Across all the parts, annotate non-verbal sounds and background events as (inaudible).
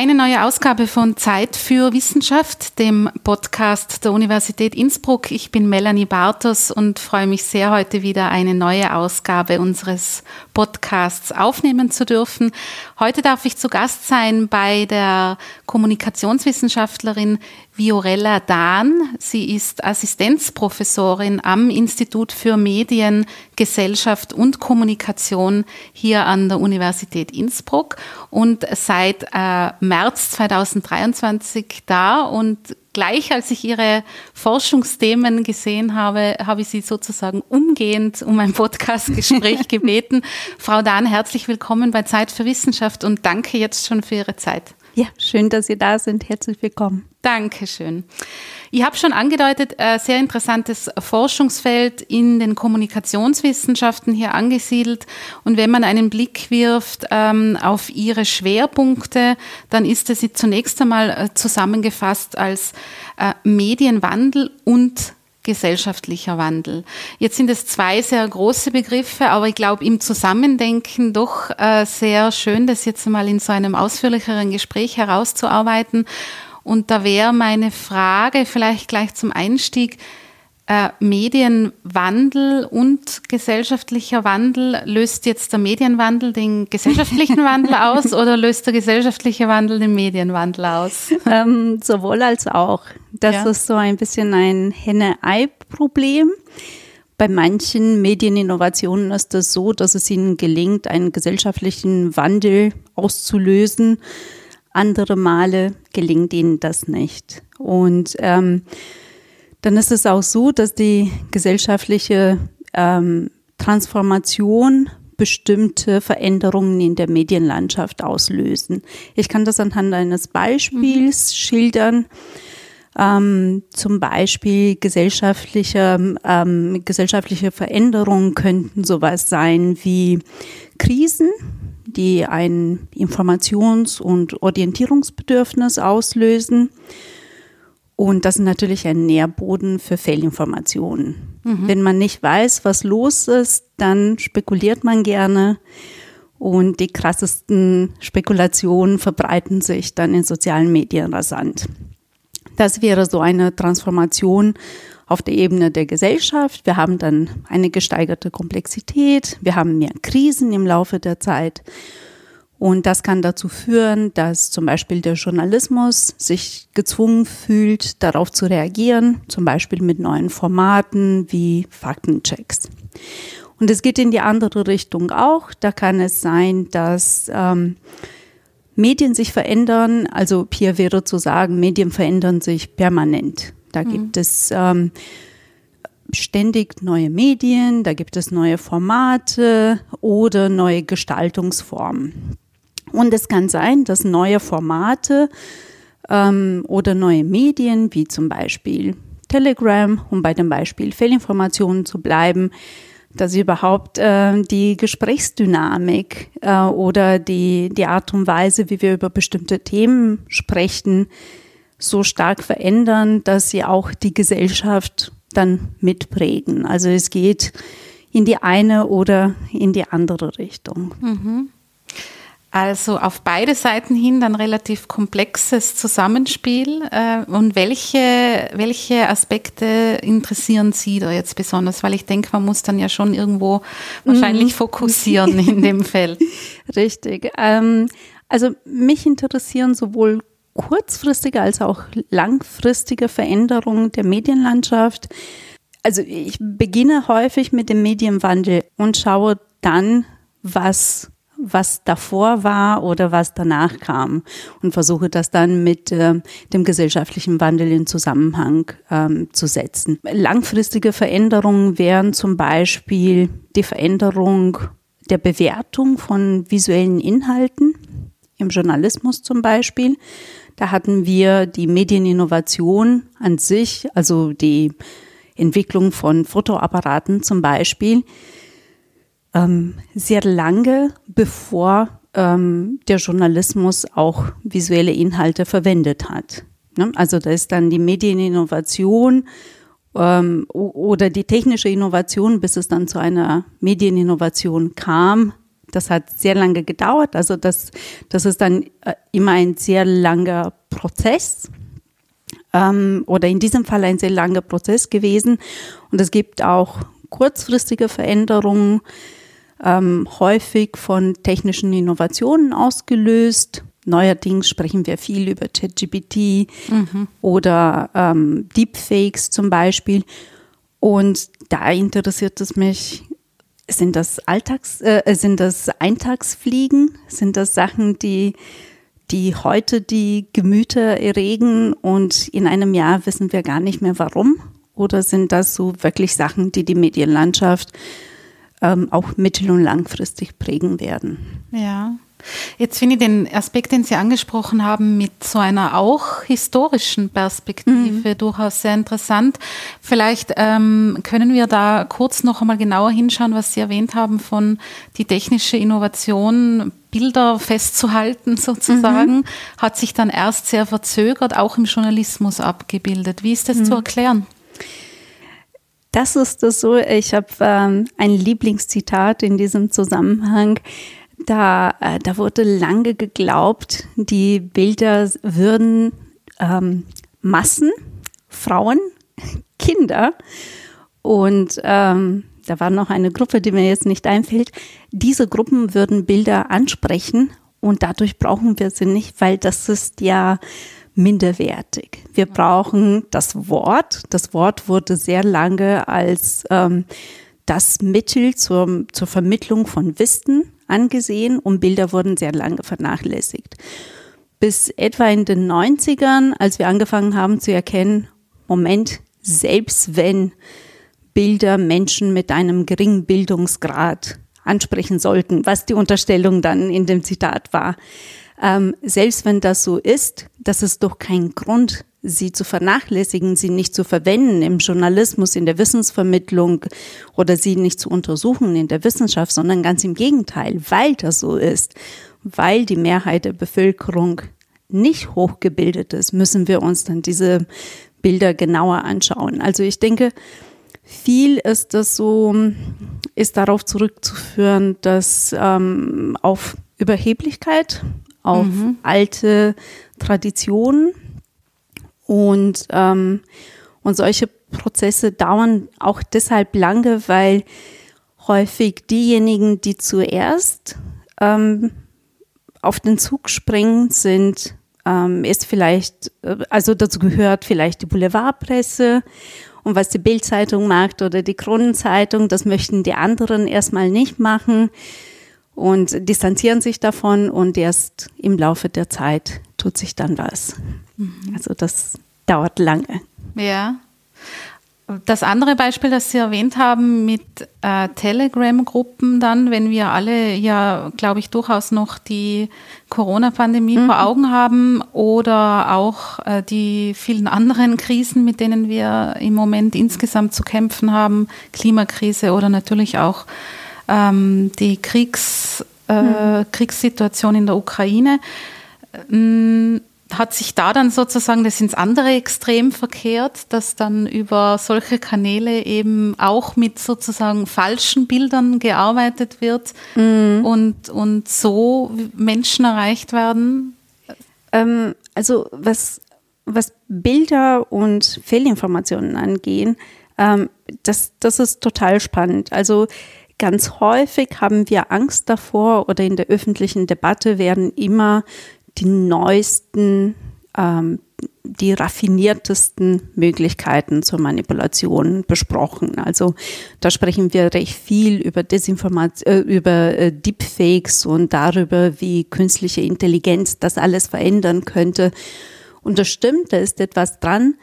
Eine neue Ausgabe von Zeit für Wissenschaft, dem Podcast der Universität Innsbruck. Ich bin Melanie Bartos und freue mich sehr, heute wieder eine neue Ausgabe unseres Podcasts aufnehmen zu dürfen. Heute darf ich zu Gast sein bei der Kommunikationswissenschaftlerin Viorella Dahn. Sie ist Assistenzprofessorin am Institut für Medien, Gesellschaft und Kommunikation hier an der Universität Innsbruck und seit äh, März 2023 da und gleich als ich ihre Forschungsthemen gesehen habe, habe ich sie sozusagen umgehend um ein Podcastgespräch (laughs) gebeten. Frau Dahn, herzlich willkommen bei Zeit für Wissenschaft und danke jetzt schon für Ihre Zeit. Ja, schön, dass Sie da sind. Herzlich willkommen. Dankeschön. Ich habe schon angedeutet, äh, sehr interessantes Forschungsfeld in den Kommunikationswissenschaften hier angesiedelt. Und wenn man einen Blick wirft ähm, auf Ihre Schwerpunkte, dann ist es zunächst einmal äh, zusammengefasst als äh, Medienwandel und gesellschaftlicher Wandel. Jetzt sind es zwei sehr große Begriffe, aber ich glaube im Zusammendenken doch äh, sehr schön, das jetzt mal in so einem ausführlicheren Gespräch herauszuarbeiten. Und da wäre meine Frage vielleicht gleich zum Einstieg, äh, Medienwandel und gesellschaftlicher Wandel, löst jetzt der Medienwandel den gesellschaftlichen Wandel (laughs) aus oder löst der gesellschaftliche Wandel den Medienwandel aus? (laughs) Ähm, sowohl als auch. Das ja. ist so ein bisschen ein Henne-Ei-Problem. Bei manchen Medieninnovationen ist es so, dass es ihnen gelingt, einen gesellschaftlichen Wandel auszulösen. Andere Male gelingt ihnen das nicht. Und ähm, dann ist es auch so, dass die gesellschaftliche ähm, Transformation bestimmte Veränderungen in der Medienlandschaft auslösen. Ich kann das anhand eines Beispiels mhm. schildern. Ähm, zum Beispiel gesellschaftliche, ähm, gesellschaftliche Veränderungen könnten sowas sein wie Krisen, die ein Informations- und Orientierungsbedürfnis auslösen und das ist natürlich ein Nährboden für Fehlinformationen. Mhm. Wenn man nicht weiß, was los ist, dann spekuliert man gerne. Und die krassesten Spekulationen verbreiten sich dann in sozialen Medien rasant. Das wäre so eine Transformation auf der Ebene der Gesellschaft. Wir haben dann eine gesteigerte Komplexität. Wir haben mehr Krisen im Laufe der Zeit. Und das kann dazu führen, dass zum Beispiel der Journalismus sich gezwungen fühlt, darauf zu reagieren, zum Beispiel mit neuen Formaten wie Faktenchecks. Und es geht in die andere Richtung auch. Da kann es sein, dass ähm, Medien sich verändern. Also hier wäre zu sagen, Medien verändern sich permanent. Da mhm. gibt es ähm, ständig neue Medien, da gibt es neue Formate oder neue Gestaltungsformen. Und es kann sein, dass neue Formate ähm, oder neue Medien, wie zum Beispiel Telegram, um bei dem Beispiel Fehlinformationen zu bleiben, dass überhaupt äh, die Gesprächsdynamik äh, oder die, die Art und Weise, wie wir über bestimmte Themen sprechen, so stark verändern, dass sie auch die Gesellschaft dann mitprägen. Also es geht in die eine oder in die andere Richtung. Mhm. Also auf beide Seiten hin dann relativ komplexes Zusammenspiel. Äh, und welche, welche Aspekte interessieren Sie da jetzt besonders? Weil ich denke, man muss dann ja schon irgendwo wahrscheinlich mhm. fokussieren in (laughs) dem Feld. Richtig. Ähm, also mich interessieren sowohl kurzfristige als auch langfristige Veränderungen der Medienlandschaft. Also ich beginne häufig mit dem Medienwandel und schaue dann, was was davor war oder was danach kam und versuche das dann mit äh, dem gesellschaftlichen Wandel in Zusammenhang ähm, zu setzen. Langfristige Veränderungen wären zum Beispiel die Veränderung der Bewertung von visuellen Inhalten im Journalismus zum Beispiel. Da hatten wir die Medieninnovation an sich, also die Entwicklung von Fotoapparaten zum Beispiel, ähm, sehr lange, bevor ähm, der Journalismus auch visuelle Inhalte verwendet hat. Ne? Also da ist dann die Medieninnovation ähm, oder die technische Innovation, bis es dann zu einer Medieninnovation kam, Das hat sehr lange gedauert. Also das, das ist dann äh, immer ein sehr langer Prozess ähm, oder in diesem Fall ein sehr langer Prozess gewesen. Und es gibt auch kurzfristige Veränderungen, ähm, häufig von technischen Innovationen ausgelöst. Neuerdings sprechen wir viel über ChatGPT mhm. oder ähm, Deepfakes zum Beispiel. Und da interessiert es mich, sind das Alltags, äh, sind das Eintagsfliegen? Sind das Sachen, die, die heute die Gemüter erregen und in einem Jahr wissen wir gar nicht mehr warum? Oder sind das so wirklich Sachen, die die Medienlandschaft ähm, auch mittel- und langfristig prägen werden? Ja. Jetzt finde ich den Aspekt, den Sie angesprochen haben, mit so einer auch historischen Perspektive mhm. durchaus sehr interessant. Vielleicht ähm, können wir da kurz noch einmal genauer hinschauen, was Sie erwähnt haben von die technische Innovation, Bilder festzuhalten (laughs) sozusagen, mhm. hat sich dann erst sehr verzögert, auch im Journalismus abgebildet. Wie ist das mhm. zu erklären? Das ist das so. Ich habe ähm, ein Lieblingszitat in diesem Zusammenhang. Da, äh, da wurde lange geglaubt, die Bilder würden ähm, Massen, Frauen, (laughs) Kinder und ähm, da war noch eine Gruppe, die mir jetzt nicht einfällt. Diese Gruppen würden Bilder ansprechen und dadurch brauchen wir sie nicht, weil das ist ja minderwertig. Wir brauchen das Wort. Das Wort wurde sehr lange als ähm, das Mittel zur, zur Vermittlung von Wissen angesehen und Bilder wurden sehr lange vernachlässigt. Bis etwa in den 90ern, als wir angefangen haben zu erkennen, Moment, selbst wenn Bilder Menschen mit einem geringen Bildungsgrad ansprechen sollten, was die Unterstellung dann in dem Zitat war, ähm, selbst wenn das so ist, das ist doch kein Grund, sie zu vernachlässigen, sie nicht zu verwenden im Journalismus, in der Wissensvermittlung oder sie nicht zu untersuchen in der Wissenschaft, sondern ganz im Gegenteil, weil das so ist, weil die Mehrheit der Bevölkerung nicht hochgebildet ist, müssen wir uns dann diese Bilder genauer anschauen. Also ich denke, viel ist das so, ist darauf zurückzuführen, dass ähm, auf Überheblichkeit auf mhm. alte Traditionen. Und, ähm, und solche Prozesse dauern auch deshalb lange, weil häufig diejenigen, die zuerst ähm, auf den Zug springen, sind ähm, ist vielleicht, äh, also dazu gehört vielleicht die Boulevardpresse. Und was die Bildzeitung macht oder die Kronenzeitung, das möchten die anderen erstmal nicht machen und distanzieren sich davon und erst im Laufe der Zeit tut sich dann was. Mhm. Also das dauert lange. Ja. Das andere Beispiel, das Sie erwähnt haben mit äh, Telegram-Gruppen dann, wenn wir alle ja, glaube ich, durchaus noch die Corona-Pandemie mhm. vor Augen haben oder auch äh, die vielen anderen Krisen, mit denen wir im Moment insgesamt zu kämpfen haben, Klimakrise oder natürlich auch ähm, die Kriegs, äh, hm. Kriegssituation in der Ukraine. Ähm, hat sich da dann sozusagen das ins andere Extrem verkehrt, dass dann über solche Kanäle eben auch mit sozusagen falschen Bildern gearbeitet wird mhm. und, und so Menschen erreicht werden? Ähm, also was, was Bilder und Fehlinformationen angehen, ähm, das, das ist total spannend. Also Ganz häufig haben wir Angst davor oder in der öffentlichen Debatte werden immer die neuesten, ähm, die raffiniertesten Möglichkeiten zur Manipulation besprochen. Also da sprechen wir recht viel über Desinformation, äh, über äh, Deepfakes und darüber, wie künstliche Intelligenz das alles verändern könnte. Und das stimmt, da ist etwas dran,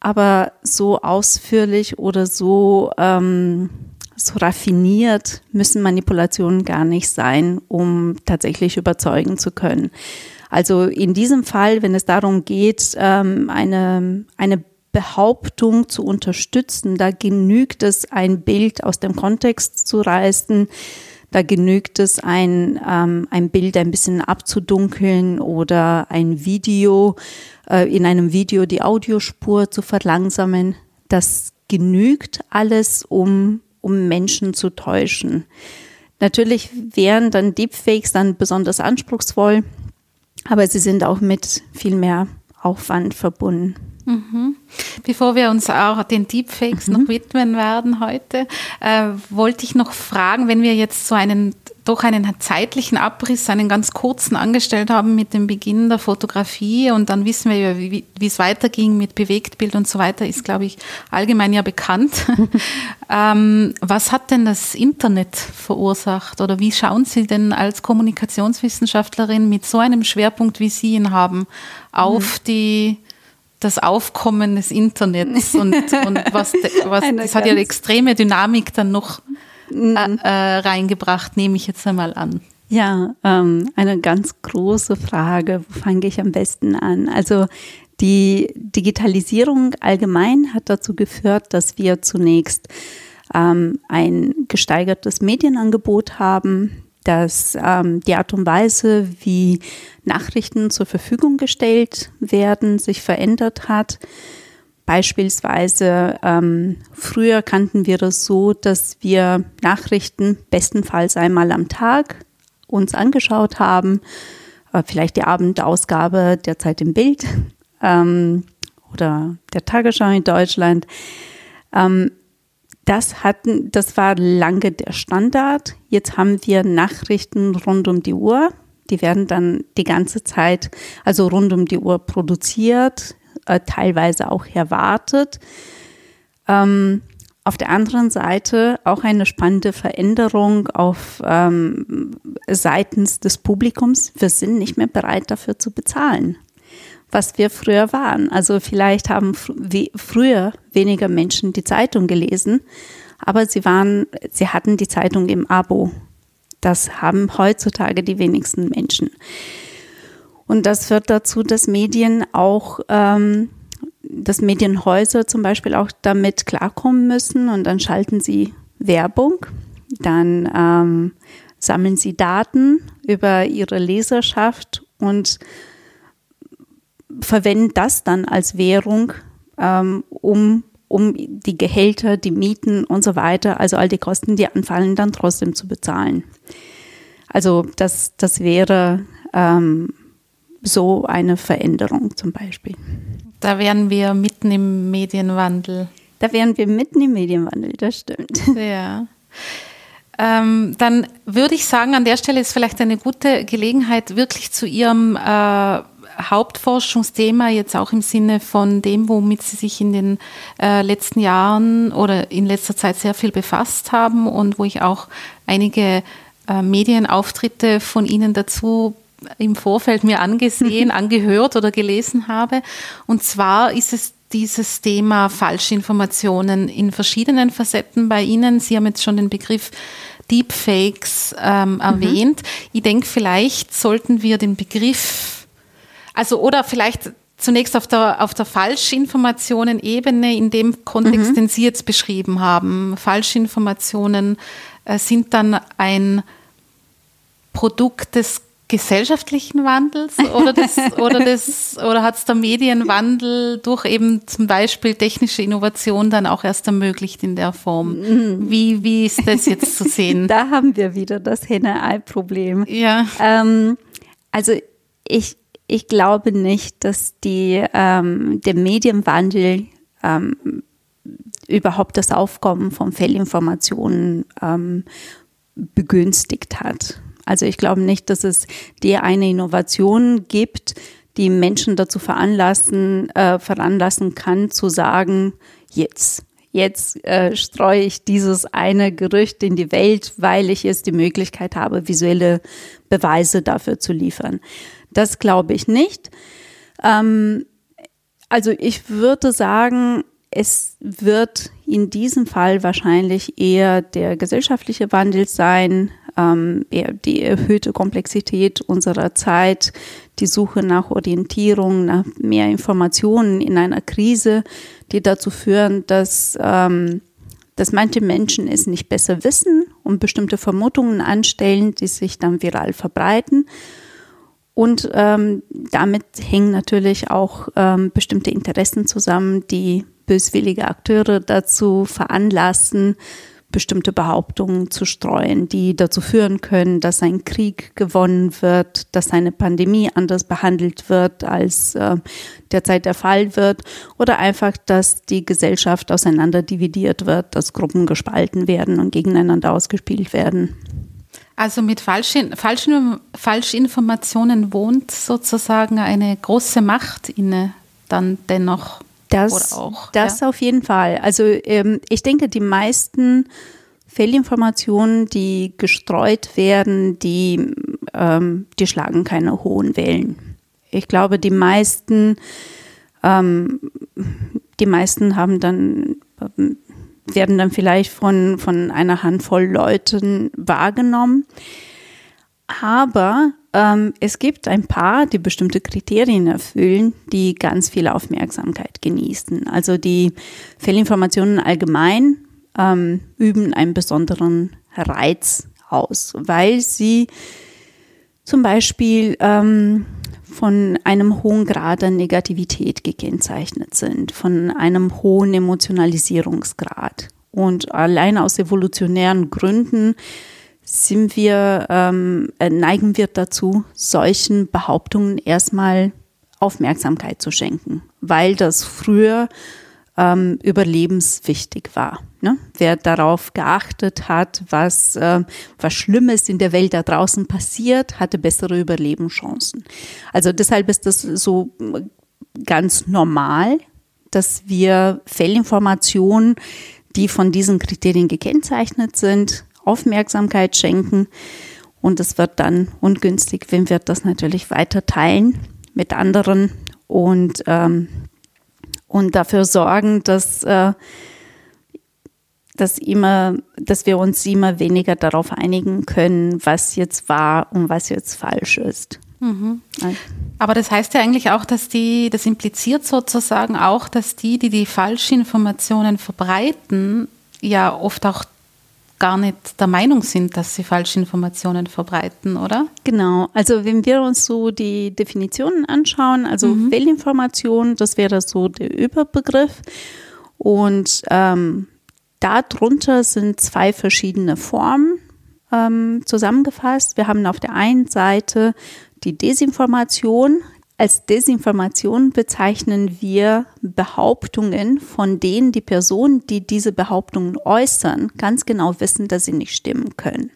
aber so ausführlich oder so ähm, so raffiniert müssen Manipulationen gar nicht sein, um tatsächlich überzeugen zu können. Also in diesem Fall, wenn es darum geht, ähm, eine, eine Behauptung zu unterstützen, da genügt es, ein Bild aus dem Kontext zu reißen, da genügt es, ein, ähm, ein Bild ein bisschen abzudunkeln oder ein Video, äh, in einem Video die Audiospur zu verlangsamen. Das genügt alles, um um Menschen zu täuschen. Natürlich wären dann Deepfakes dann besonders anspruchsvoll, aber sie sind auch mit viel mehr Aufwand verbunden. Mhm. Bevor wir uns auch den Deepfakes mhm. noch widmen werden heute, äh, wollte ich noch fragen, wenn wir jetzt so einen doch einen zeitlichen Abriss, einen ganz kurzen angestellt haben mit dem Beginn der Fotografie und dann wissen wir ja, wie, wie es weiterging mit Bewegtbild und so weiter, ist, glaube ich, allgemein ja bekannt. (laughs) ähm, was hat denn das Internet verursacht oder wie schauen Sie denn als Kommunikationswissenschaftlerin mit so einem Schwerpunkt, wie Sie ihn haben, auf mhm. die das Aufkommen des Internets und, und was, (laughs) was das hat ja eine extreme Dynamik dann noch mhm. äh, äh, reingebracht, nehme ich jetzt einmal an. Ja, ähm, eine ganz große Frage. Wo fange ich am besten an? Also die Digitalisierung allgemein hat dazu geführt, dass wir zunächst ähm, ein gesteigertes Medienangebot haben, dass ähm, die Art und Weise, wie Nachrichten zur Verfügung gestellt werden, sich verändert hat. Beispielsweise ähm, früher kannten wir das so, dass wir Nachrichten bestenfalls einmal am Tag uns angeschaut haben, äh, vielleicht die Abendausgabe der Zeit im Bild (laughs) ähm, oder der Tagesschau in Deutschland. Ähm, das hatten, das war lange der Standard. Jetzt haben wir Nachrichten rund um die Uhr. Die werden dann die ganze Zeit, also rund um die Uhr produziert, äh, teilweise auch erwartet. Ähm, auf der anderen Seite auch eine spannende Veränderung auf ähm, seitens des Publikums. Wir sind nicht mehr bereit dafür zu bezahlen was wir früher waren. Also vielleicht haben fr früher weniger Menschen die Zeitung gelesen, aber sie waren, sie hatten die Zeitung im Abo. Das haben heutzutage die wenigsten Menschen. Und das führt dazu, dass Medien auch, ähm, dass Medienhäuser zum Beispiel auch damit klarkommen müssen und dann schalten sie Werbung, dann ähm, sammeln sie Daten über ihre Leserschaft und verwenden das dann als Währung, ähm, um, um die Gehälter, die Mieten und so weiter, also all die Kosten, die anfallen, dann trotzdem zu bezahlen. Also das, das wäre ähm, so eine Veränderung zum Beispiel. Da wären wir mitten im Medienwandel. Da wären wir mitten im Medienwandel, das stimmt. (laughs) Ja. Ähm, dann würde ich sagen, an der Stelle ist vielleicht eine gute Gelegenheit, wirklich zu Ihrem äh, Hauptforschungsthema jetzt auch im Sinne von dem, womit Sie sich in den äh, letzten Jahren oder in letzter Zeit sehr viel befasst haben und wo ich auch einige äh, Medienauftritte von Ihnen dazu im Vorfeld mir angesehen, (laughs) angehört oder gelesen habe. Und zwar ist es dieses Thema Falschinformationen in verschiedenen Facetten bei Ihnen. Sie haben jetzt schon den Begriff Deepfakes ähm, mhm. erwähnt. Ich denke, vielleicht sollten wir den Begriff also oder vielleicht zunächst auf der, auf der Falschinformationen-Ebene in dem Kontext, mhm. den Sie jetzt beschrieben haben. Falschinformationen äh, sind dann ein Produkt des gesellschaftlichen Wandels oder, des, (laughs) oder, des, oder hat es der Medienwandel durch eben zum Beispiel technische Innovation dann auch erst ermöglicht in der Form? Mhm. Wie, wie ist das jetzt zu sehen? (laughs) Da haben wir wieder das Henne-Ei-Problem. Ja. Ähm, also ich, ich glaube nicht, dass die, ähm, der Medienwandel ähm, überhaupt das Aufkommen von Fehlinformationen ähm, begünstigt hat. Also ich glaube nicht, dass es die eine Innovation gibt, die Menschen dazu veranlassen, äh, veranlassen kann, zu sagen, jetzt, jetzt äh, streue ich dieses eine Gerücht in die Welt, weil ich jetzt die Möglichkeit habe, visuelle Beweise dafür zu liefern. Das glaube ich nicht. Ähm, also ich würde sagen, es wird in diesem Fall wahrscheinlich eher der gesellschaftliche Wandel sein, ähm, die erhöhte Komplexität unserer Zeit, die Suche nach Orientierung, nach mehr Informationen in einer Krise, die dazu führen, dass, ähm, dass manche Menschen es nicht besser wissen und bestimmte Vermutungen anstellen, die sich dann viral verbreiten und ähm, damit hängen natürlich auch ähm, bestimmte Interessen zusammen, die böswillige Akteure dazu veranlassen, bestimmte Behauptungen zu streuen, die dazu führen können, dass ein Krieg gewonnen wird, dass eine Pandemie anders behandelt wird, als äh, derzeit der Fall wird, oder einfach, dass die Gesellschaft auseinander dividiert wird, dass Gruppen gespalten werden und gegeneinander ausgespielt werden. Also mit falschen, falschen Falschinformationen wohnt sozusagen eine große Macht inne, dann dennoch. Das, auch, das ja. auf jeden Fall. Also ähm, ich denke, die meisten Fehlinformationen, die gestreut werden, die, ähm, die schlagen keine hohen Wellen. Ich glaube, die meisten, ähm, die meisten haben dann ähm, werden dann vielleicht von, von einer Handvoll Leuten wahrgenommen. Aber ähm, es gibt ein paar, die bestimmte Kriterien erfüllen, die ganz viel Aufmerksamkeit genießen. Also die Fehlinformationen allgemein ähm, üben einen besonderen Reiz aus, weil sie zum Beispiel ähm, von einem hohen Grad an Negativität gekennzeichnet sind, von einem hohen Emotionalisierungsgrad. Und allein aus evolutionären Gründen sind wir, ähm, äh, neigen wir dazu, solchen Behauptungen erstmal Aufmerksamkeit zu schenken, weil das früher ähm, überlebenswichtig war. Ne? Wer darauf geachtet hat, was, äh, was Schlimmes in der Welt da draußen passiert, hatte bessere Überlebenschancen. Also deshalb ist das so ganz normal, dass wir Fellinformationen, die von diesen Kriterien gekennzeichnet sind, Aufmerksamkeit schenken. Und es wird dann ungünstig, wenn wir das natürlich weiter teilen mit anderen und ähm, und dafür sorgen, dass, äh, dass, immer, dass wir uns immer weniger darauf einigen können, was jetzt wahr und was jetzt falsch ist. Mhm. Aber das heißt ja eigentlich auch, dass die, das impliziert sozusagen auch, dass die, die die Falschinformationen verbreiten, ja oft auch gar nicht der Meinung sind, dass sie falsche Informationen verbreiten, oder? Genau. Also wenn wir uns so die Definitionen anschauen, also mhm. Fehlinformation, das wäre so der Überbegriff. Und ähm, darunter sind zwei verschiedene Formen ähm, zusammengefasst. Wir haben auf der einen Seite die Desinformation, als Desinformation bezeichnen wir Behauptungen, von denen die Personen, die diese Behauptungen äußern, ganz genau wissen, dass sie nicht stimmen können.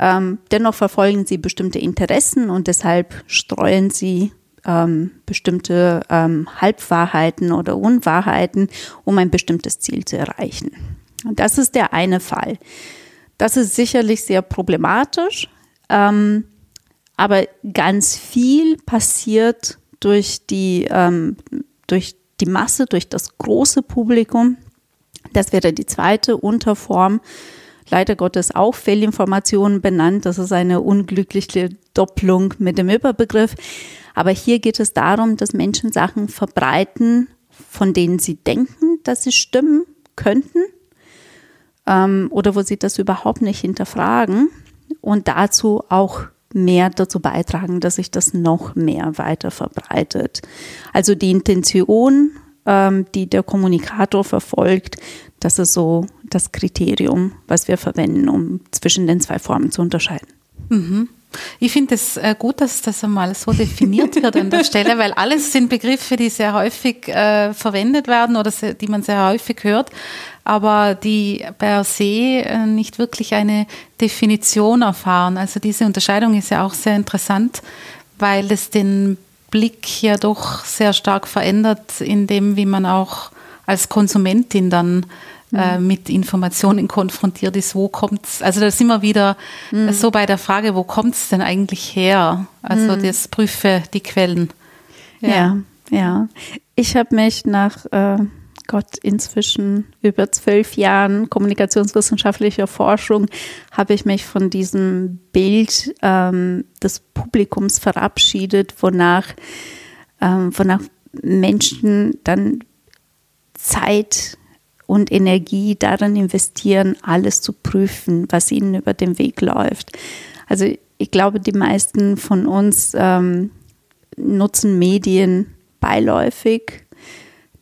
Ähm, dennoch verfolgen sie bestimmte Interessen und deshalb streuen sie ähm, bestimmte ähm, Halbwahrheiten oder Unwahrheiten, um ein bestimmtes Ziel zu erreichen. Und das ist der eine Fall. Das ist sicherlich sehr problematisch. Ähm, aber ganz viel passiert durch die, ähm, durch die Masse, durch das große Publikum. Das wäre die zweite Unterform. Leider Gottes auch Fehlinformationen benannt. Das ist eine unglückliche Doppelung mit dem Überbegriff. Aber hier geht es darum, dass Menschen Sachen verbreiten, von denen sie denken, dass sie stimmen könnten ähm, oder wo sie das überhaupt nicht hinterfragen und dazu auch mehr dazu beitragen, dass sich das noch mehr weiter verbreitet. Also die Intention, ähm, die der Kommunikator verfolgt, das ist so das Kriterium, was wir verwenden, um zwischen den zwei Formen zu unterscheiden. Mhm. Ich finde es äh, gut, dass das einmal so definiert wird an der (laughs) Stelle, weil alles sind Begriffe, die sehr häufig äh, verwendet werden oder sehr, die man sehr häufig hört aber die per se äh, nicht wirklich eine Definition erfahren. Also diese Unterscheidung ist ja auch sehr interessant, weil es den Blick ja doch sehr stark verändert, in dem, wie man auch als Konsumentin dann äh, mhm. mit Informationen konfrontiert ist, wo kommt es, also da sind wir wieder mhm. so bei der Frage, wo kommt es denn eigentlich her? Also mhm. das prüfe die Quellen. Ja, ja. ja. Ich habe mich nach äh Gott, inzwischen über zwölf Jahren kommunikationswissenschaftlicher Forschung habe ich mich von diesem Bild ähm, des Publikums verabschiedet, wonach, ähm, wonach Menschen dann Zeit und Energie darin investieren, alles zu prüfen, was ihnen über den Weg läuft. Also ich glaube, die meisten von uns ähm, nutzen Medien beiläufig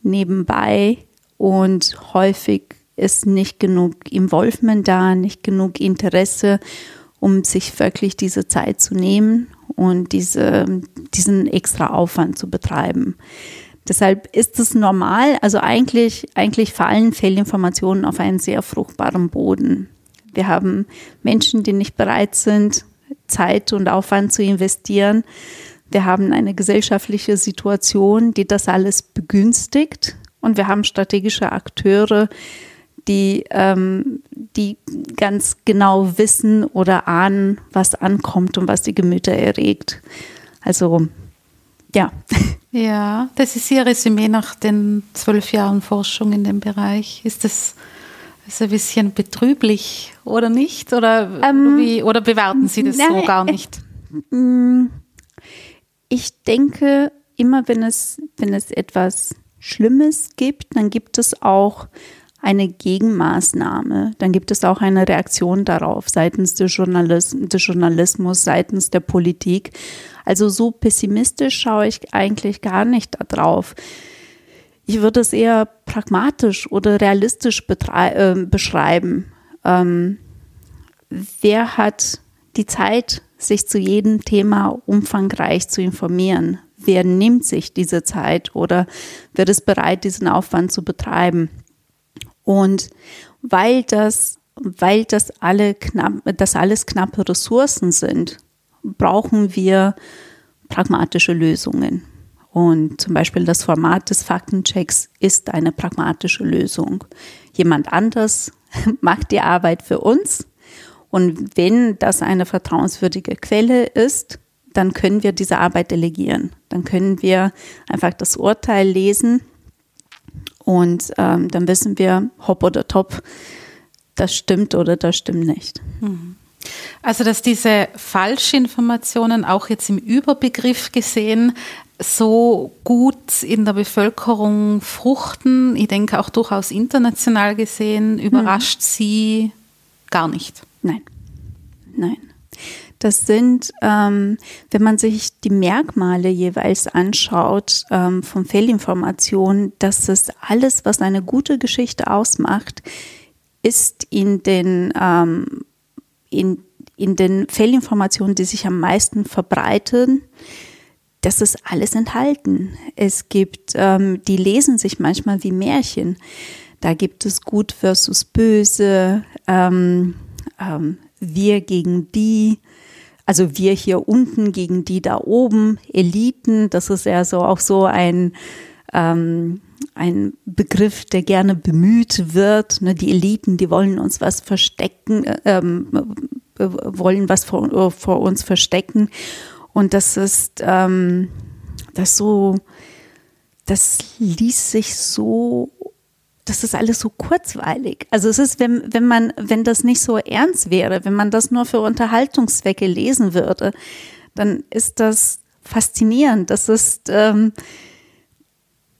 nebenbei und häufig ist nicht genug Involvement da, nicht genug Interesse, um sich wirklich diese Zeit zu nehmen und diese, diesen extra Aufwand zu betreiben. Deshalb ist es normal, also eigentlich, eigentlich fallen Fehlinformationen auf einen sehr fruchtbaren Boden. Wir haben Menschen, die nicht bereit sind, Zeit und Aufwand zu investieren. Wir haben eine gesellschaftliche Situation, die das alles begünstigt. Und wir haben strategische Akteure, die, ähm, die ganz genau wissen oder ahnen, was ankommt und was die Gemüter erregt. Also ja. (laughs) Ja, das ist Ihr Resümee nach den zwölf Jahren Forschung in dem Bereich. Ist das, ist ein bisschen betrüblich oder nicht? Oder, ähm, wie, oder bewerten Sie das nein, so gar nicht? Mm, ich denke, immer wenn es, wenn es etwas Schlimmes gibt, dann gibt es auch eine Gegenmaßnahme, dann gibt es auch eine Reaktion darauf seitens des, Journalist des Journalismus, seitens der Politik. Also so pessimistisch schaue ich eigentlich gar nicht darauf. Ich würde es eher pragmatisch oder realistisch äh, beschreiben. Ähm, wer hat die Zeit, sich zu jedem Thema umfangreich zu informieren? Wer nimmt sich diese Zeit oder wer ist bereit, diesen Aufwand zu betreiben? Und weil das, weil das alle knapp, das alles knappe Ressourcen sind, brauchen wir pragmatische Lösungen. Und zum Beispiel das Format des Faktenchecks ist eine pragmatische Lösung. Jemand anders (laughs) macht die Arbeit für uns. Und wenn das eine vertrauenswürdige Quelle ist, dann können wir diese Arbeit delegieren. Dann können wir einfach das Urteil lesen und ähm, dann wissen wir, hopp oder top, das stimmt oder das stimmt nicht. Mhm. Also, dass diese Falschinformationen auch jetzt im Überbegriff gesehen so gut in der Bevölkerung fruchten, ich denke auch durchaus international gesehen, überrascht mhm. Sie gar nicht? Nein. Nein. Das sind, ähm, wenn man sich die Merkmale jeweils anschaut ähm, von Fehlinformationen, dass es alles, was eine gute Geschichte ausmacht, ist in den, ähm, in, in den Fehlinformationen, die sich am meisten verbreiten, das ist alles enthalten. Es gibt, ähm, die lesen sich manchmal wie Märchen. Da gibt es gut versus böse, ähm, ähm, wir gegen die, also wir hier unten gegen die da oben, Eliten, das ist ja so auch so ein, ähm, ein Begriff, der gerne bemüht wird. Ne, die Eliten, die wollen uns was verstecken, äh, ähm, äh, wollen was vor, vor, uns verstecken. Und das ist ähm, das so, das ließ sich so das ist alles so kurzweilig. Also es ist, wenn, wenn man, wenn das nicht so ernst wäre, wenn man das nur für Unterhaltungszwecke lesen würde, dann ist das faszinierend. Das ist, ähm,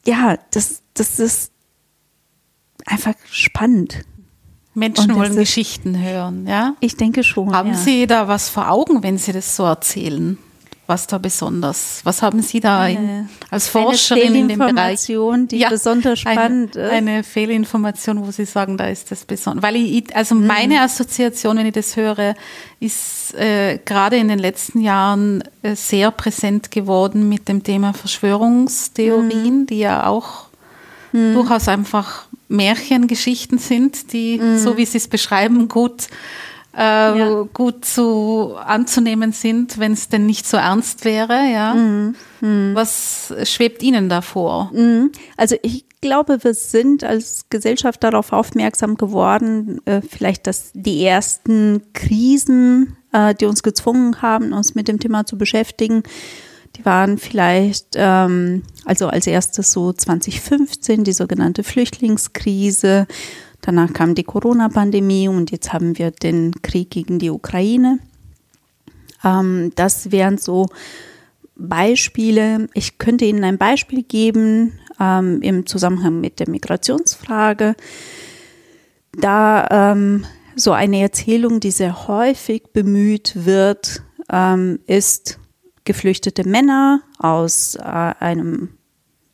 ja, das, das ist einfach spannend. Menschen wollen Geschichten hören, ja? Ich denke schon. Haben ja. Sie da was vor Augen, wenn Sie das so erzählen? Was da besonders? Was haben Sie da in, als Forscherin in dem Bereich? die ja, besonders spannend eine, ist. Eine Fehlinformation, wo Sie sagen, da ist das besonders. Weil ich, also mhm. meine Assoziation, wenn ich das höre, ist äh, gerade in den letzten Jahren äh, sehr präsent geworden mit dem Thema Verschwörungstheorien, mhm. die ja auch mhm. durchaus einfach Märchengeschichten sind, die, mhm. so wie Sie es beschreiben, gut äh, ja. gut zu anzunehmen sind, wenn es denn nicht so ernst wäre. Ja. Mhm. Mhm. Was schwebt Ihnen da vor? Mhm. Also ich glaube, wir sind als Gesellschaft darauf aufmerksam geworden, äh, vielleicht, dass die ersten Krisen, äh, die uns gezwungen haben, uns mit dem Thema zu beschäftigen, die waren vielleicht, ähm, also als erstes so 2015, die sogenannte Flüchtlingskrise, Danach kam die Corona-Pandemie und jetzt haben wir den Krieg gegen die Ukraine. Ähm, das wären so Beispiele. Ich könnte Ihnen ein Beispiel geben ähm, im Zusammenhang mit der Migrationsfrage. Da ähm, so eine Erzählung, die sehr häufig bemüht wird, ähm, ist geflüchtete Männer aus äh, einem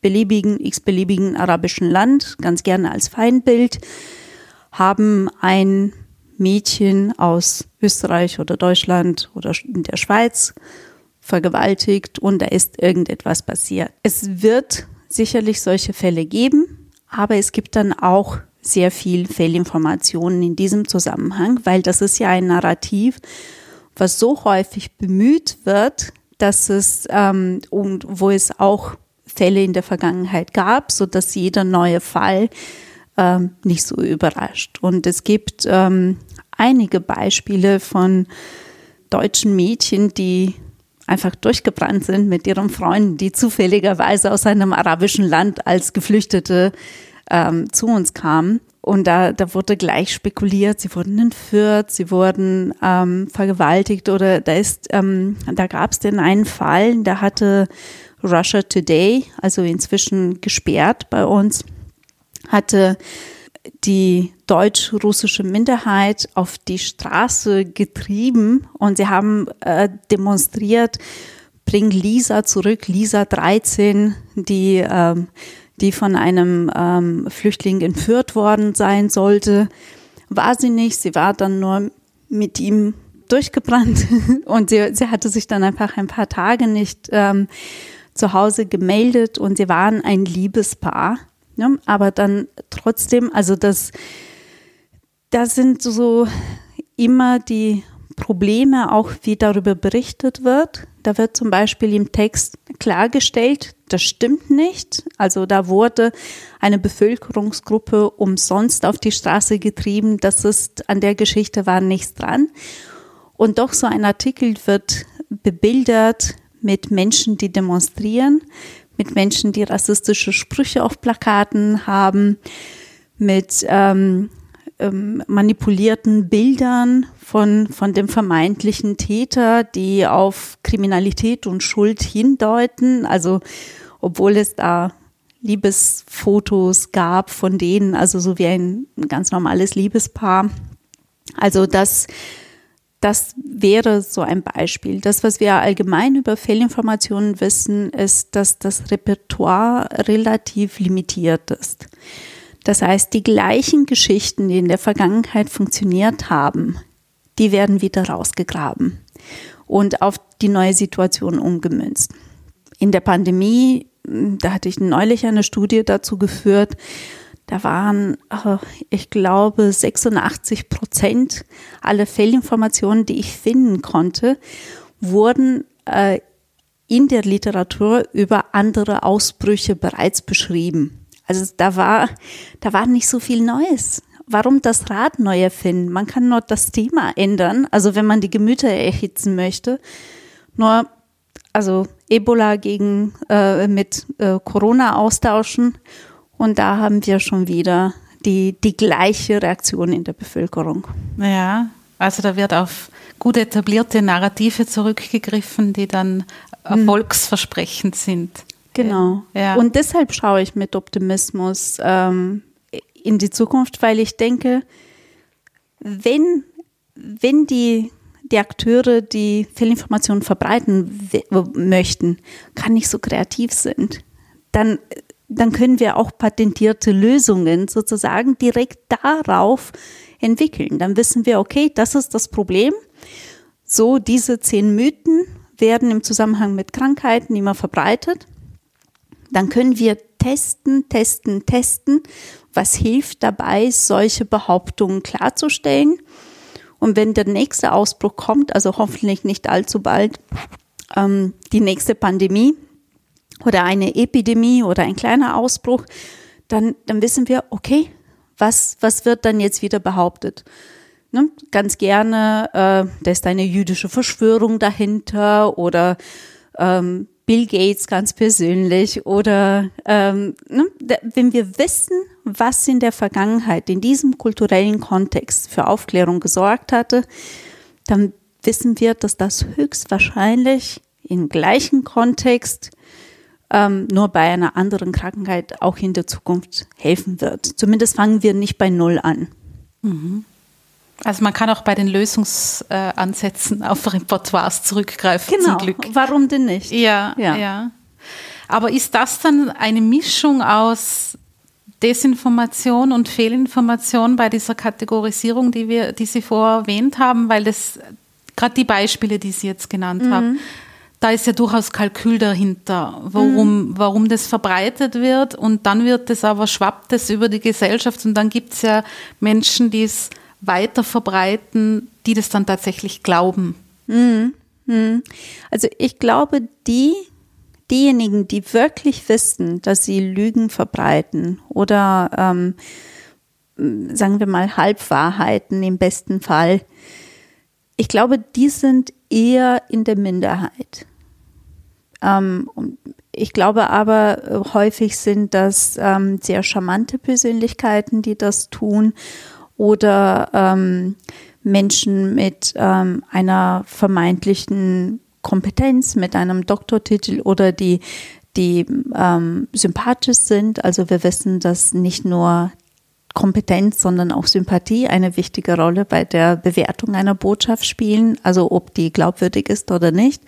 beliebigen, x-beliebigen arabischen Land, ganz gerne als Feindbild, haben ein Mädchen aus Österreich oder Deutschland oder in der Schweiz vergewaltigt und da ist irgendetwas passiert. Es wird sicherlich solche Fälle geben, aber es gibt dann auch sehr viel Fehlinformationen in diesem Zusammenhang, weil das ist ja ein Narrativ, was so häufig bemüht wird, dass es ähm, und wo es auch Fälle in der Vergangenheit gab, so dass jeder neue Fall ähm, nicht so überrascht. Und es gibt ähm, einige Beispiele von deutschen Mädchen, die einfach durchgebrannt sind mit ihren Freunden, die zufälligerweise aus einem arabischen Land als Geflüchtete ähm, zu uns kamen. Und da, da wurde gleich spekuliert, sie wurden entführt, sie wurden ähm, vergewaltigt oder da ähm, da gab es den einen Fall, da hatte Russia Today, also inzwischen gesperrt bei uns, hatte die deutsch-russische Minderheit auf die Straße getrieben und sie haben äh, demonstriert, bring Lisa zurück, Lisa 13, die, ähm, die von einem ähm, Flüchtling entführt worden sein sollte. War sie nicht, sie war dann nur mit ihm durchgebrannt (laughs) und sie, sie hatte sich dann einfach ein paar Tage nicht ähm, zu Hause gemeldet und sie waren ein Liebespaar. Ne? Aber dann trotzdem, also das, das sind so immer die Probleme, auch wie darüber berichtet wird. Da wird zum Beispiel im Text klargestellt, das stimmt nicht. Also da wurde eine Bevölkerungsgruppe umsonst auf die Straße getrieben. Das ist an der Geschichte war nichts dran. Und doch so ein Artikel wird bebildert mit Menschen, die demonstrieren, mit Menschen, die rassistische Sprüche auf Plakaten haben, mit ähm, ähm, manipulierten Bildern von, von dem vermeintlichen Täter, die auf Kriminalität und Schuld hindeuten. Also obwohl es da Liebesfotos gab von denen, also so wie ein ganz normales Liebespaar. Also das das wäre so ein Beispiel. Das, was wir allgemein über Fehlinformationen wissen, ist, dass das Repertoire relativ limitiert ist. Das heißt, die gleichen Geschichten, die in der Vergangenheit funktioniert haben, die werden wieder rausgegraben und auf die neue Situation umgemünzt. In der Pandemie, da hatte ich neulich eine Studie dazu geführt, da waren, äh, ich glaube, 86 Prozent aller Fehlinformationen, die ich finden konnte, wurden äh, in der Literatur über andere Ausbrüche bereits beschrieben. Also da war, da war nicht so viel Neues. Warum das Rad neu erfinden? Man kann nur das Thema ändern, also wenn man die Gemüter erhitzen möchte. Nur, also Ebola gegen äh, mit äh, Corona austauschen und da haben wir schon wieder die, die gleiche Reaktion in der Bevölkerung. Ja, also da wird auf gut etablierte Narrative zurückgegriffen, die dann hm. erfolgsversprechend sind. Genau. Ja. Und deshalb schaue ich mit Optimismus ähm, in die Zukunft, weil ich denke, wenn, wenn die, die Akteure, die Fehlinformationen verbreiten möchten, gar nicht so kreativ sind, dann dann können wir auch patentierte Lösungen sozusagen direkt darauf entwickeln. Dann wissen wir, okay, das ist das Problem. So, diese zehn Mythen werden im Zusammenhang mit Krankheiten immer verbreitet. Dann können wir testen, testen, testen, was hilft dabei, solche Behauptungen klarzustellen. Und wenn der nächste Ausbruch kommt, also hoffentlich nicht allzu bald, ähm, die nächste Pandemie, oder eine Epidemie oder ein kleiner Ausbruch, dann, dann wissen wir, okay, was, was wird dann jetzt wieder behauptet? Ne? Ganz gerne, äh, da ist eine jüdische Verschwörung dahinter oder ähm, Bill Gates ganz persönlich oder ähm, ne? wenn wir wissen, was in der Vergangenheit in diesem kulturellen Kontext für Aufklärung gesorgt hatte, dann wissen wir, dass das höchstwahrscheinlich im gleichen Kontext ähm, nur bei einer anderen Krankheit auch in der Zukunft helfen wird. Zumindest fangen wir nicht bei Null an. Mhm. Also man kann auch bei den Lösungsansätzen (laughs) auf Repertoires zurückgreifen. Genau. Zum Glück. Warum denn nicht? Ja, ja, ja. Aber ist das dann eine Mischung aus Desinformation und Fehlinformation bei dieser Kategorisierung, die wir, die Sie vorher erwähnt haben, weil das gerade die Beispiele, die Sie jetzt genannt mhm. haben, da ist ja durchaus Kalkül dahinter, warum, mhm. warum das verbreitet wird und dann wird es aber, schwappt es über die Gesellschaft und dann gibt es ja Menschen, die es weiter verbreiten, die das dann tatsächlich glauben. Mhm. Mhm. Also ich glaube, die, diejenigen, die wirklich wissen, dass sie Lügen verbreiten oder ähm, sagen wir mal Halbwahrheiten im besten Fall, ich glaube, die sind eher in der Minderheit. Ähm, ich glaube aber, äh, häufig sind das ähm, sehr charmante Persönlichkeiten, die das tun oder ähm, Menschen mit ähm, einer vermeintlichen Kompetenz, mit einem Doktortitel oder die, die ähm, sympathisch sind. Also wir wissen, dass nicht nur Kompetenz, sondern auch Sympathie eine wichtige Rolle bei der Bewertung einer Botschaft spielen, also ob die glaubwürdig ist oder nicht.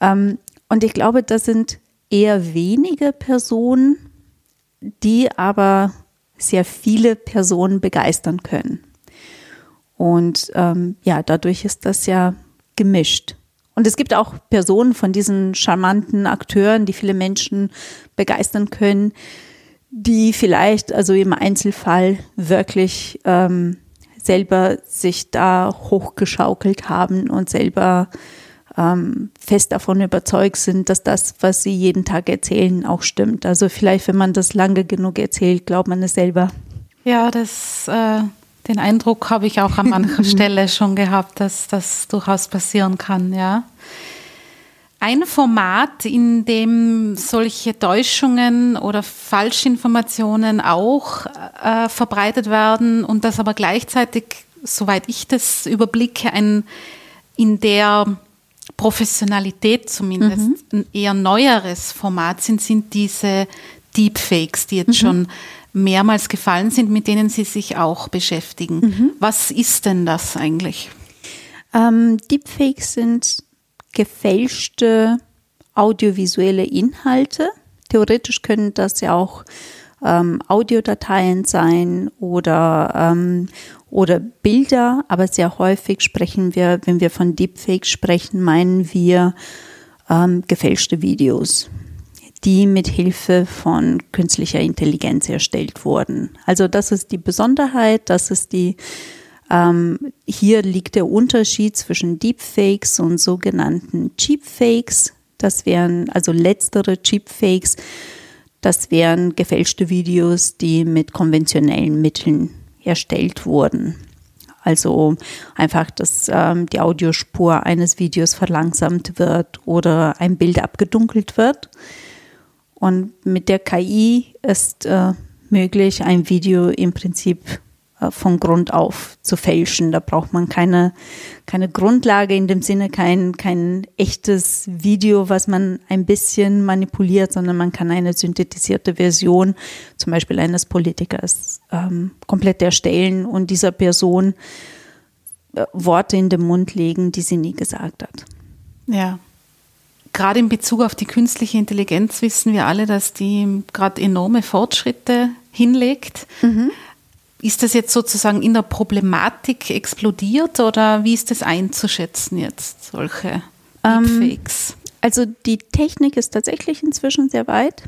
Ähm, und ich glaube, das sind eher wenige Personen, die aber sehr viele Personen begeistern können. Und ähm, ja, dadurch ist das ja gemischt. Und es gibt auch Personen von diesen charmanten Akteuren, die viele Menschen begeistern können, die vielleicht also im Einzelfall wirklich ähm, selber sich da hochgeschaukelt haben und selber ähm, fest davon überzeugt sind, dass das, was sie jeden Tag erzählen, auch stimmt. Also vielleicht, wenn man das lange genug erzählt, glaubt man es selber. Ja, das, äh, den Eindruck habe ich auch (laughs) an mancher Stelle schon gehabt, dass das durchaus passieren kann, ja. Ein Format, in dem solche Täuschungen oder Falschinformationen auch äh, verbreitet werden und das aber gleichzeitig, soweit ich das überblicke, ein in der Professionalität zumindest mhm. ein eher neueres Format sind, sind diese Deepfakes, die jetzt mhm. schon mehrmals gefallen sind, mit denen Sie sich auch beschäftigen. Mhm. Was ist denn das eigentlich? Ähm, Deepfakes sind gefälschte audiovisuelle Inhalte. Theoretisch können das ja auch ähm, Audiodateien sein oder, ähm, oder Bilder, aber sehr häufig sprechen wir, wenn wir von Deepfake sprechen, meinen wir ähm, gefälschte Videos, die mit Hilfe von künstlicher Intelligenz erstellt wurden. Also das ist die Besonderheit, das ist die ähm, hier liegt der Unterschied zwischen Deepfakes und sogenannten Cheapfakes. Das wären also letztere Cheapfakes das wären gefälschte Videos, die mit konventionellen Mitteln erstellt wurden. Also einfach, dass ähm, die Audiospur eines Videos verlangsamt wird oder ein Bild abgedunkelt wird. Und mit der KI ist äh, möglich, ein Video im Prinzip von Grund auf zu fälschen. Da braucht man keine, keine Grundlage, in dem Sinne kein, kein echtes Video, was man ein bisschen manipuliert, sondern man kann eine synthetisierte Version, zum Beispiel eines Politikers, ähm, komplett erstellen und dieser Person äh, Worte in den Mund legen, die sie nie gesagt hat. Ja. Gerade in Bezug auf die künstliche Intelligenz wissen wir alle, dass die gerade enorme Fortschritte hinlegt. Mhm. Ist das jetzt sozusagen in der Problematik explodiert oder wie ist das einzuschätzen jetzt, solche ähm, Deepfakes? Ähm, also die Technik ist tatsächlich inzwischen sehr weit.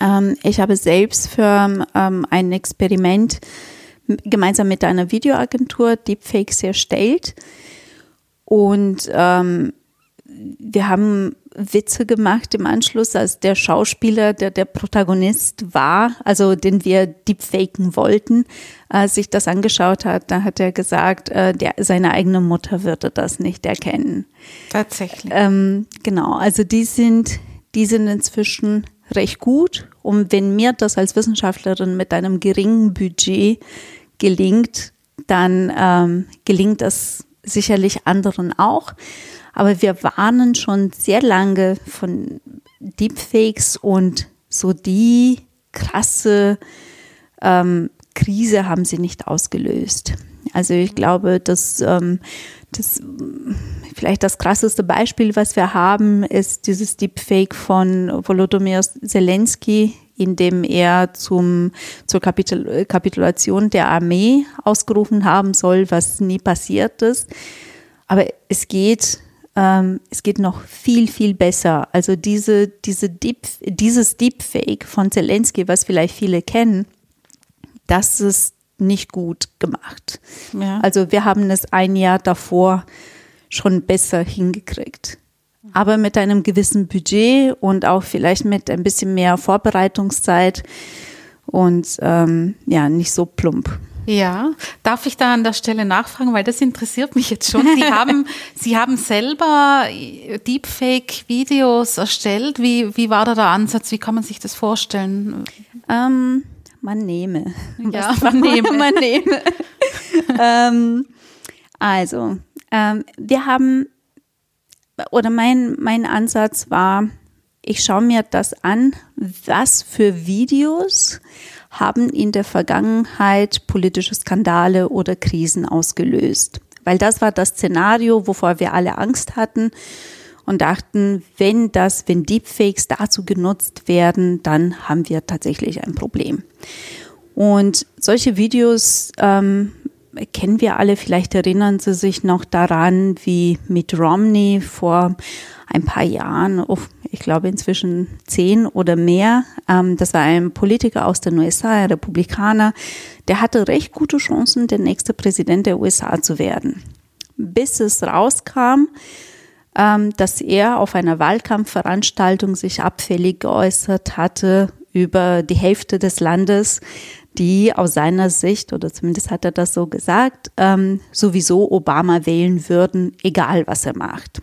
Ähm, ich habe selbst für ähm, ein Experiment gemeinsam mit einer Videoagentur Deepfakes erstellt. Und ähm, wir haben Witze gemacht im Anschluss, als der Schauspieler, der der Protagonist war, also den wir deepfaken wollten, äh, sich das angeschaut hat, da hat er gesagt, äh, der, seine eigene Mutter würde das nicht erkennen. Tatsächlich. Ähm, genau, also die sind, die sind inzwischen recht gut. Und wenn mir das als Wissenschaftlerin mit einem geringen Budget gelingt, dann ähm, gelingt das sicherlich anderen auch. Aber wir warnen schon sehr lange von Deepfakes und so die krasse ähm, Krise haben sie nicht ausgelöst. Also ich glaube, dass ähm, das vielleicht das krasseste Beispiel, was wir haben, ist dieses Deepfake von Volodymyr Zelensky in dem er zum, zur Kapitul Kapitulation der Armee ausgerufen haben soll, was nie passiert ist. Aber es geht, ähm, es geht noch viel, viel besser. Also diese, diese Deep, dieses Deepfake von Zelensky, was vielleicht viele kennen, das ist nicht gut gemacht. Ja. Also wir haben es ein Jahr davor schon besser hingekriegt. Aber mit einem gewissen Budget und auch vielleicht mit ein bisschen mehr Vorbereitungszeit und ähm, ja, nicht so plump. Ja, darf ich da an der Stelle nachfragen, weil das interessiert mich jetzt schon. Sie (laughs) haben, Sie haben selber Deepfake-Videos erstellt. Wie, wie war da der Ansatz? Wie kann man sich das vorstellen? Ähm, man nehme. Ja, man nehme. (laughs) man nehme. ähm, also, ähm, wir haben, oder mein, mein Ansatz war, ich schaue mir das an, was für Videos haben in der Vergangenheit politische Skandale oder Krisen ausgelöst. Weil das war das Szenario, wovor wir alle Angst hatten und dachten, wenn das, wenn Deepfakes dazu genutzt werden, dann haben wir tatsächlich ein Problem. Und solche Videos ähm, kennen wir alle, vielleicht erinnern Sie sich noch daran, wie Mitt Romney vor ein paar Jahren, oh, ich glaube inzwischen zehn oder mehr, ähm, das war ein Politiker aus den USA, ein Republikaner, der hatte recht gute Chancen, der nächste Präsident der USA zu werden. Bis es rauskam, ähm, dass er auf einer Wahlkampfveranstaltung sich abfällig geäußert hatte über die Hälfte des Landes, die aus seiner Sicht, oder zumindest hat er das so gesagt, ähm, sowieso Obama wählen würden, egal was er macht.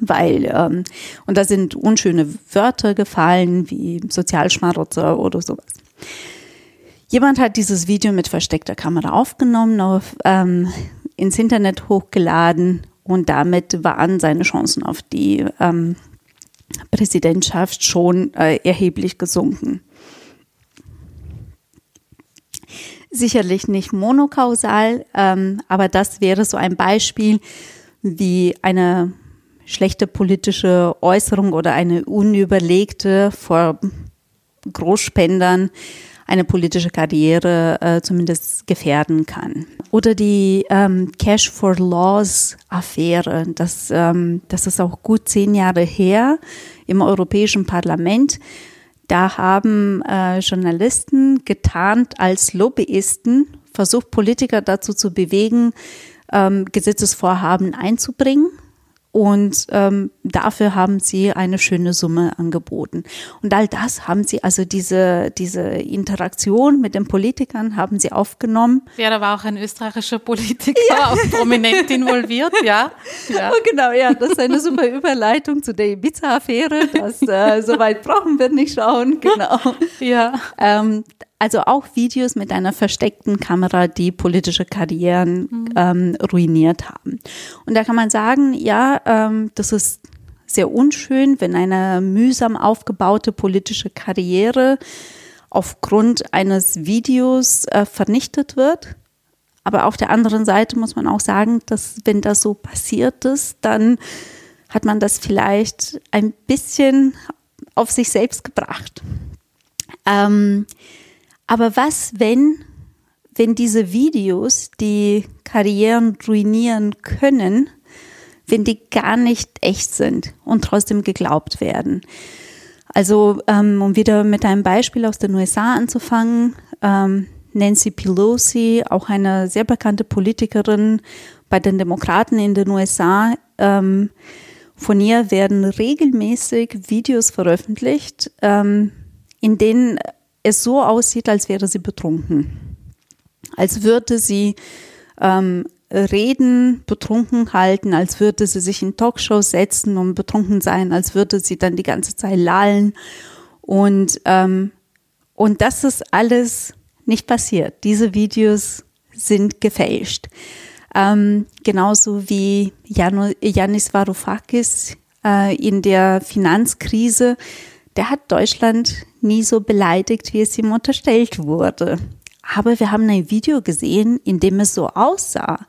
Weil, ähm, und da sind unschöne Wörter gefallen, wie Sozialschmarotzer oder sowas. Jemand hat dieses Video mit versteckter Kamera aufgenommen, auf, ähm, ins Internet hochgeladen und damit waren seine Chancen auf die ähm, Präsidentschaft schon äh, erheblich gesunken. Sicherlich nicht monokausal, ähm, aber das wäre so ein Beispiel, wie eine schlechte politische Äußerung oder eine unüberlegte vor Großspendern eine politische Karriere äh, zumindest gefährden kann. Oder die ähm, Cash for Laws Affäre, das, ähm, das ist auch gut zehn Jahre her im Europäischen Parlament. Da haben äh, Journalisten getarnt als Lobbyisten versucht, Politiker dazu zu bewegen, ähm, Gesetzesvorhaben einzubringen und ähm, dafür haben sie eine schöne Summe angeboten. Und all das haben sie, also diese, diese Interaktion mit den Politikern haben sie aufgenommen. Ja, da war auch ein österreichischer Politiker ja. auch prominent involviert, ja. (laughs) ja. Oh, genau, ja, das ist eine super Überleitung zu der Ibiza-Affäre. Das, äh, so weit brauchen wir nicht schauen, genau. Ja. Ähm, also auch Videos mit einer versteckten Kamera, die politische Karrieren mhm. ähm, ruiniert haben. Und da kann man sagen, ja, ähm, das ist sehr unschön, wenn eine mühsam aufgebaute politische Karriere aufgrund eines Videos äh, vernichtet wird. Aber auf der anderen Seite muss man auch sagen, dass wenn das so passiert ist, dann hat man das vielleicht ein bisschen auf sich selbst gebracht. Ähm, aber was, wenn, wenn diese Videos, die Karrieren ruinieren können, wenn die gar nicht echt sind und trotzdem geglaubt werden? Also, ähm, um wieder mit einem Beispiel aus den USA anzufangen, ähm, Nancy Pelosi, auch eine sehr bekannte Politikerin bei den Demokraten in den USA, ähm, von ihr werden regelmäßig Videos veröffentlicht, ähm, in denen es so aussieht, als wäre sie betrunken. Als würde sie ähm, Reden betrunken halten, als würde sie sich in Talkshows setzen und betrunken sein, als würde sie dann die ganze Zeit lallen. Und, ähm, und das ist alles nicht passiert. Diese Videos sind gefälscht. Ähm, genauso wie Yanis Varoufakis äh, in der Finanzkrise der hat Deutschland nie so beleidigt, wie es ihm unterstellt wurde. Aber wir haben ein Video gesehen, in dem es so aussah,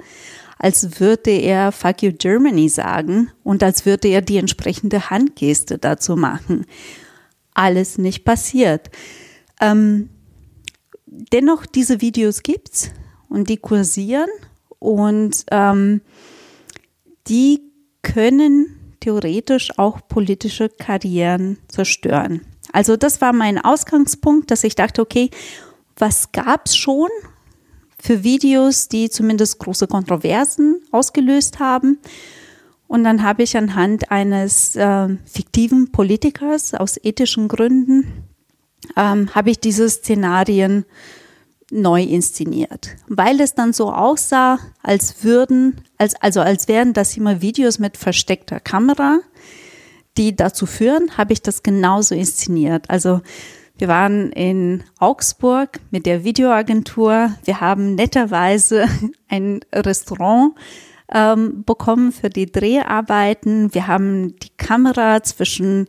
als würde er Fuck you Germany sagen und als würde er die entsprechende Handgeste dazu machen. alles nicht passiert. Ähm, dennoch, diese Videos gibt's und die kursieren und ähm, die können theoretisch auch politische Karrieren zerstören. Also das war mein Ausgangspunkt, dass ich dachte, okay, was gab's schon für Videos, die zumindest große Kontroversen ausgelöst haben? Und dann habe ich anhand eines äh, fiktiven Politikers aus ethischen Gründen, ähm, habe ich diese Szenarien neu inszeniert, weil es dann so aussah, als würden, als, also als wären das immer Videos mit versteckter Kamera, die dazu führen, habe ich das genauso inszeniert. Also wir waren in Augsburg mit der Videoagentur. Wir haben netterweise (laughs) ein Restaurant ähm, bekommen für die Dreharbeiten. Wir haben die Kamera zwischen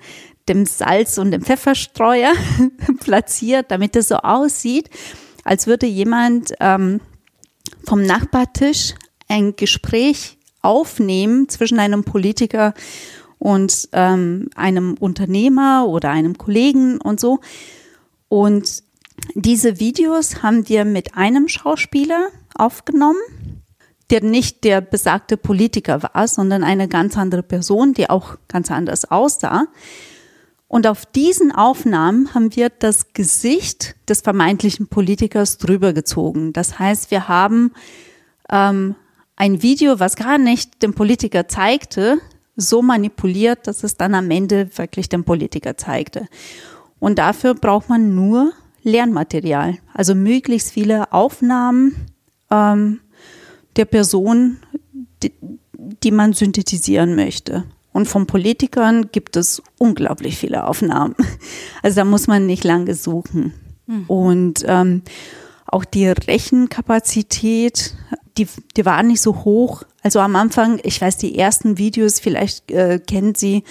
dem Salz und dem Pfefferstreuer (laughs) platziert, damit es so aussieht, als würde jemand ähm, vom Nachbartisch ein Gespräch aufnehmen zwischen einem Politiker und ähm, einem Unternehmer oder einem Kollegen und so. Und diese Videos haben wir mit einem Schauspieler aufgenommen der nicht der besagte Politiker war, sondern eine ganz andere Person, die auch ganz anders aussah. Und auf diesen Aufnahmen haben wir das Gesicht des vermeintlichen Politikers drüber gezogen. Das heißt, wir haben ähm, ein Video, was gar nicht den Politiker zeigte, so manipuliert, dass es dann am Ende wirklich den Politiker zeigte. Und dafür braucht man nur Lernmaterial, also möglichst viele Aufnahmen, ähm, der Person, die, die man synthetisieren möchte. Und von Politikern gibt es unglaublich viele Aufnahmen. (laughs) Also da muss man nicht lange suchen. Mhm. Und ähm, auch die Rechenkapazität, die, die war nicht so hoch. Also am Anfang, ich weiß, die ersten Videos, vielleicht äh, kennen Sie,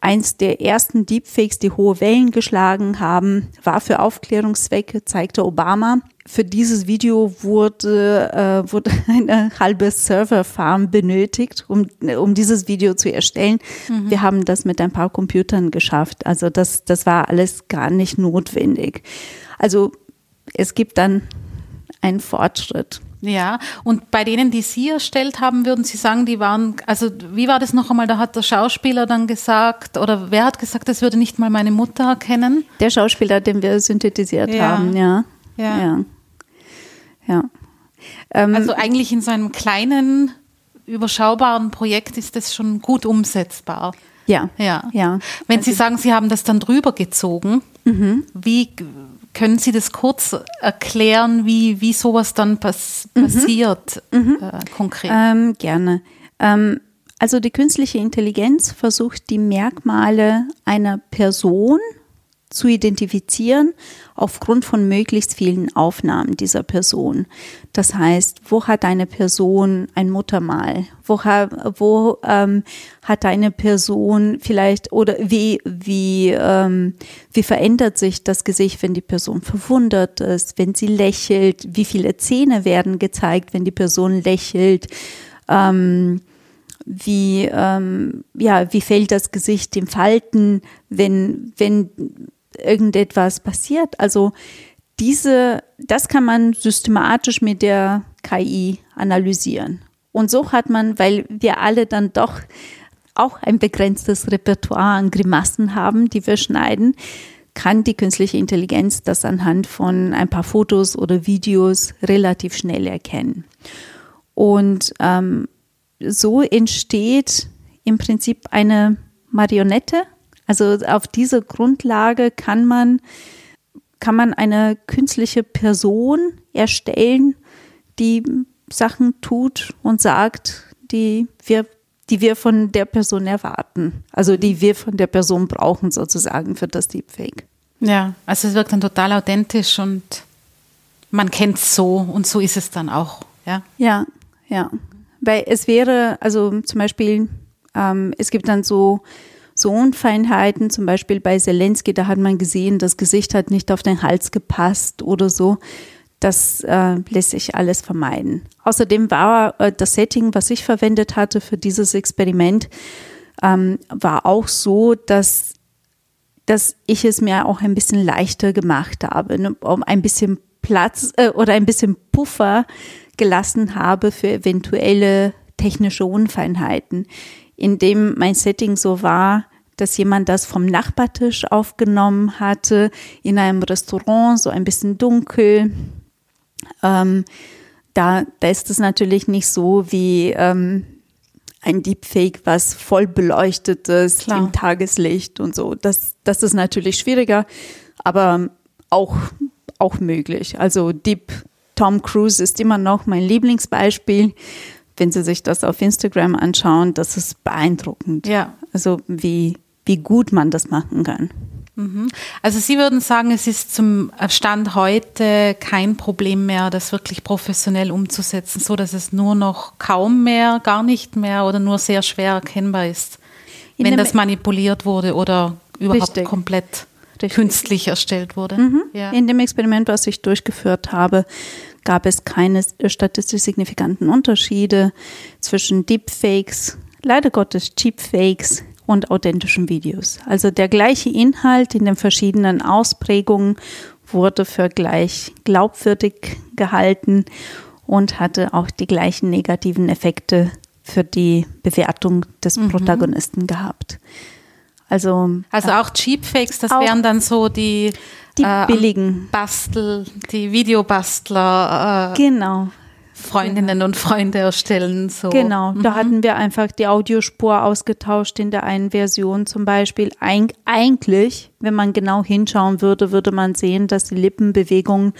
eins der ersten Deepfakes, die hohe Wellen geschlagen haben, war für Aufklärungszwecke, zeigte Obama. Für dieses Video wurde, äh, wurde (laughs) eine halbe Serverfarm benötigt, um, um dieses Video zu erstellen. Mhm. Wir haben das mit ein paar Computern geschafft. Also das, das war alles gar nicht notwendig. Also es gibt dann einen Fortschritt. Ja, und bei denen, die Sie erstellt haben, würden Sie sagen, die waren, also wie war das noch einmal, da hat der Schauspieler dann gesagt, oder wer hat gesagt, das würde nicht mal meine Mutter erkennen? Der Schauspieler, den wir synthetisiert ja. haben, ja. Ja. ja. ja. Ähm, also eigentlich in so einem kleinen, überschaubaren Projekt ist das schon gut umsetzbar. Ja. Ja. ja. Wenn also, Sie sagen, Sie haben das dann drüber gezogen, mhm. wie können Sie das kurz erklären, wie, wie sowas dann pass mhm. passiert mhm. Äh, konkret? Ähm, gerne. Ähm, also die künstliche Intelligenz versucht die Merkmale einer Person zu identifizieren aufgrund von möglichst vielen Aufnahmen dieser Person. Das heißt, wo hat eine Person ein Muttermal? Wo, wo ähm, hat eine Person vielleicht oder wie wie ähm, wie verändert sich das Gesicht, wenn die Person verwundert ist, wenn sie lächelt? Wie viele Zähne werden gezeigt, wenn die Person lächelt? Ähm, wie, ähm, ja, wie fällt das Gesicht im Falten, wenn, wenn irgendetwas passiert. Also diese, das kann man systematisch mit der KI analysieren. Und so hat man, weil wir alle dann doch auch ein begrenztes Repertoire an Grimassen haben, die wir schneiden, kann die künstliche Intelligenz das anhand von ein paar Fotos oder Videos relativ schnell erkennen. Und ähm, so entsteht im Prinzip eine Marionette, also auf dieser Grundlage kann man, kann man eine künstliche Person erstellen, die Sachen tut und sagt, die wir, die wir von der Person erwarten. Also die wir von der Person brauchen sozusagen für das Deepfake. Ja, also es wirkt dann total authentisch und man kennt es so und so ist es dann auch. Ja, ja. ja. Weil es wäre, also zum Beispiel, ähm, es gibt dann so so Unfeinheiten, zum Beispiel bei Zelensky, da hat man gesehen, das Gesicht hat nicht auf den Hals gepasst oder so. Das äh, lässt sich alles vermeiden. Außerdem war äh, das Setting, was ich verwendet hatte für dieses Experiment, ähm, war auch so, dass dass ich es mir auch ein bisschen leichter gemacht habe, ne, um ein bisschen Platz äh, oder ein bisschen Puffer gelassen habe für eventuelle technische Unfeinheiten, indem mein Setting so war, dass jemand das vom Nachbartisch aufgenommen hatte, in einem Restaurant, so ein bisschen dunkel. Ähm, da, da ist es natürlich nicht so wie ähm, ein Deepfake, was voll beleuchtet ist Klar. im Tageslicht und so. Das, das ist natürlich schwieriger, aber auch, auch möglich. Also Deep Tom Cruise ist immer noch mein Lieblingsbeispiel. Wenn Sie sich das auf Instagram anschauen, das ist beeindruckend. Ja. Also wie, wie gut man das machen kann. Mhm. Also Sie würden sagen, es ist zum Stand heute kein Problem mehr, das wirklich professionell umzusetzen, so dass es nur noch kaum mehr, gar nicht mehr oder nur sehr schwer erkennbar ist, In wenn das manipuliert wurde oder überhaupt Richtig. komplett Richtig. künstlich erstellt wurde. Mhm. Ja. In dem Experiment, was ich durchgeführt habe, gab es keine statistisch signifikanten Unterschiede zwischen Deepfakes, leider Gottes Cheapfakes und authentischen Videos. Also der gleiche Inhalt in den verschiedenen Ausprägungen wurde für gleich glaubwürdig gehalten und hatte auch die gleichen negativen Effekte für die Bewertung des mhm. Protagonisten gehabt. Also, also äh, auch Cheapfakes, das auch wären dann so die, die äh, billigen Bastel, die Videobastler. Äh, genau. Freundinnen und Freunde erstellen. So. Genau, mhm. da hatten wir einfach die Audiospur ausgetauscht in der einen Version zum Beispiel. Eig eigentlich, wenn man genau hinschauen würde, würde man sehen, dass die Lippenbewegungen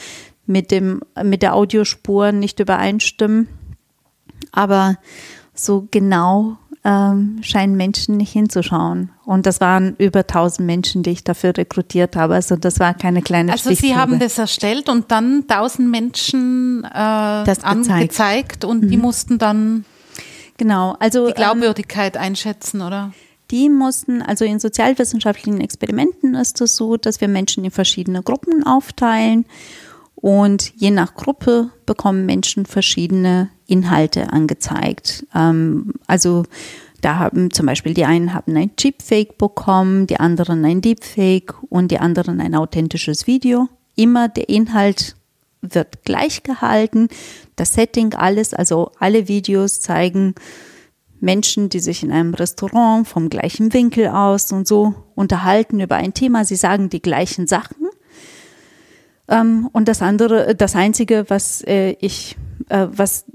mit, dem, mit der Audiospur nicht übereinstimmen. Aber so genau ähm, scheinen Menschen nicht hinzuschauen. Und das waren über 1000 Menschen, die ich dafür rekrutiert habe. Also das war keine kleine Also Sie haben das erstellt und dann 1000 Menschen äh, das angezeigt und mhm. die mussten dann genau, also, die Glaubwürdigkeit ähm, einschätzen, oder? Die mussten, also in sozialwissenschaftlichen Experimenten ist es so, dass wir Menschen in verschiedene Gruppen aufteilen und je nach Gruppe bekommen Menschen verschiedene Inhalte angezeigt. Ähm, also da haben zum Beispiel die einen haben ein Chipfake bekommen, die anderen ein Deepfake und die anderen ein authentisches Video. Immer der Inhalt wird gleich gehalten, das Setting, alles, also alle Videos zeigen Menschen, die sich in einem Restaurant vom gleichen Winkel aus und so unterhalten über ein Thema. Sie sagen die gleichen Sachen. Ähm, und das andere, das einzige, was äh, ich, äh, was